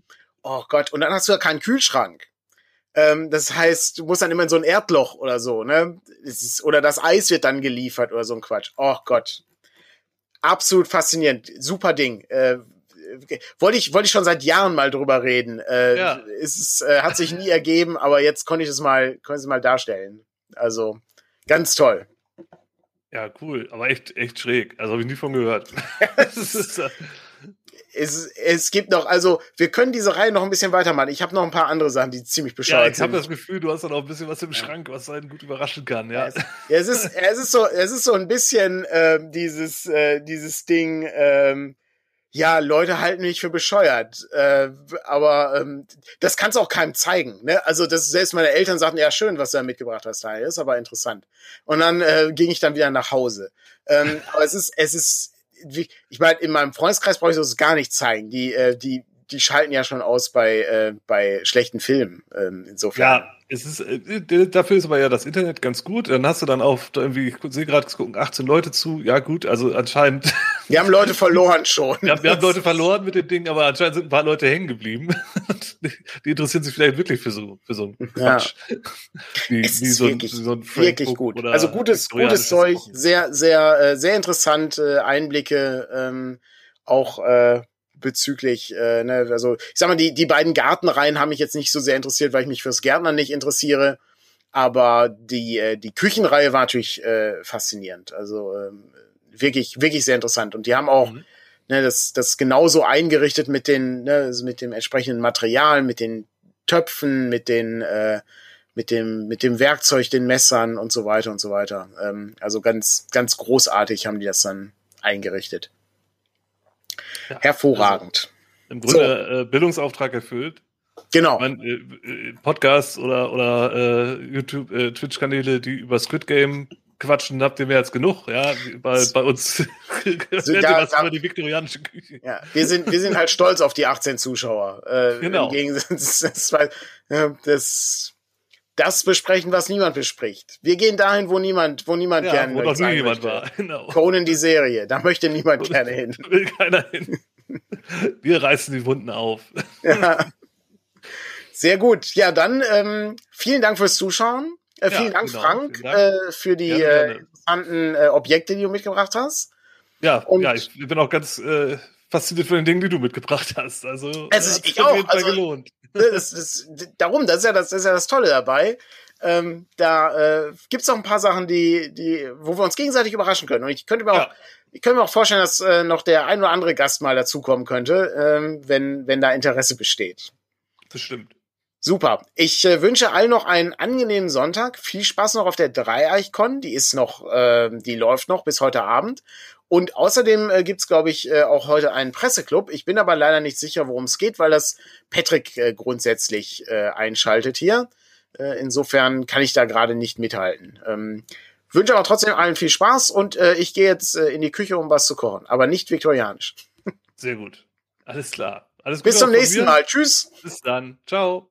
Oh Gott, und dann hast du ja keinen Kühlschrank. Ähm, das heißt, du musst dann immer in so ein Erdloch oder so, ne? Ist, oder das Eis wird dann geliefert oder so ein Quatsch. Oh Gott. Absolut faszinierend. Super Ding. Äh, wollte ich, wollte ich schon seit Jahren mal drüber reden. Äh, ja. Es äh, hat sich nie ergeben, aber jetzt konnte ich es mal, konnte ich es mal darstellen. Also, ganz toll. Ja, cool, aber echt, echt schräg. Also habe ich nie von gehört. es, es gibt noch, also wir können diese Reihe noch ein bisschen weitermachen. Ich habe noch ein paar andere Sachen, die ziemlich bescheuert ja, ich habe das Gefühl, du hast da noch ein bisschen was im Schrank, was einen gut überraschen kann. Ja, es, es ist, es ist so, es ist so ein bisschen äh, dieses, äh, dieses Ding. Ähm, ja, Leute halten mich für bescheuert, äh, aber ähm, das kannst du auch keinem zeigen. Ne? Also das selbst meine Eltern sagten, ja schön, was du da mitgebracht hast, das ist aber interessant. Und dann äh, ging ich dann wieder nach Hause. Ähm, aber es ist, es ist wie, ich meine, in meinem Freundeskreis brauche ich das gar nicht zeigen. Die, äh, die, die schalten ja schon aus bei, äh, bei schlechten Filmen. Ähm, insofern. Ja, es ist, äh, dafür ist aber ja das Internet ganz gut. Dann hast du dann auch irgendwie, ich sehe gerade, gucken 18 Leute zu. Ja, gut, also anscheinend. Wir haben Leute verloren schon. Ja, wir haben Leute verloren mit dem Ding, aber anscheinend sind ein paar Leute hängen geblieben. Die interessieren sich vielleicht wirklich für so, für so einen Quatsch. Ja. Wie, es wie ist so wirklich, so ein wirklich gut. Also gutes, gutes Zeug, sehr, sehr, äh, sehr interessante Einblicke, ähm, auch, äh, bezüglich, äh, ne, also ich sag mal, die, die beiden Gartenreihen haben mich jetzt nicht so sehr interessiert, weil ich mich fürs Gärtnern nicht interessiere. Aber die, äh, die Küchenreihe war natürlich äh, faszinierend. Also ähm, wirklich, wirklich sehr interessant. Und die haben auch mhm. ne, das, das genauso eingerichtet mit den, ne, also mit dem entsprechenden Material, mit den Töpfen, mit den, äh, mit dem, mit dem Werkzeug, den Messern und so weiter und so weiter. Ähm, also ganz, ganz großartig haben die das dann eingerichtet. Ja, Hervorragend. Also Im Grunde so. äh, Bildungsauftrag erfüllt. Genau. Mein, äh, äh, Podcasts oder, oder äh, YouTube, Twitch-Kanäle, die über Squid Game quatschen, habt ihr mehr als genug. Ja, bei, bei uns so, ja, was über die viktorianische Küche. Ja, wir sind, wir sind halt stolz auf die 18 Zuschauer. Genau. Im Gegensatz, das, das, das besprechen, was niemand bespricht. Wir gehen dahin, wo niemand, wo niemand ja, gerne wo noch nie jemand war. Genau. Conan die Serie, da möchte niemand gerne hin. Will keiner hin. Wir reißen die Wunden auf. Ja. Sehr gut. Ja, dann ähm, vielen Dank fürs Zuschauen. Äh, vielen, ja, Dank, genau. Frank, vielen Dank. Äh, für die äh, interessanten äh, Objekte, die du mitgebracht hast. Ja, Und ja, ich bin auch ganz äh, fasziniert von den Dingen, die du mitgebracht hast. Also, es ist ich auch. Also, gelohnt. Das, das, darum, das ist ja das, das ist ja das Tolle dabei. Ähm, da äh, gibt auch ein paar Sachen, die, die, wo wir uns gegenseitig überraschen können. Und ich könnte mir auch, ich könnte mir auch vorstellen, dass äh, noch der ein oder andere Gast mal dazukommen könnte, ähm, wenn, wenn da Interesse besteht. Das stimmt. Super. Ich äh, wünsche allen noch einen angenehmen Sonntag. Viel Spaß noch auf der Dreieichkon. Die ist noch, äh, die läuft noch bis heute Abend. Und außerdem äh, gibt's glaube ich, äh, auch heute einen Presseclub. Ich bin aber leider nicht sicher, worum es geht, weil das Patrick äh, grundsätzlich äh, einschaltet hier. Äh, insofern kann ich da gerade nicht mithalten. Ähm, wünsche aber trotzdem allen viel Spaß und äh, ich gehe jetzt äh, in die Küche, um was zu kochen, aber nicht viktorianisch. Sehr gut. Alles klar. Alles Bis zum nächsten Mal. Tschüss. Bis dann. Ciao.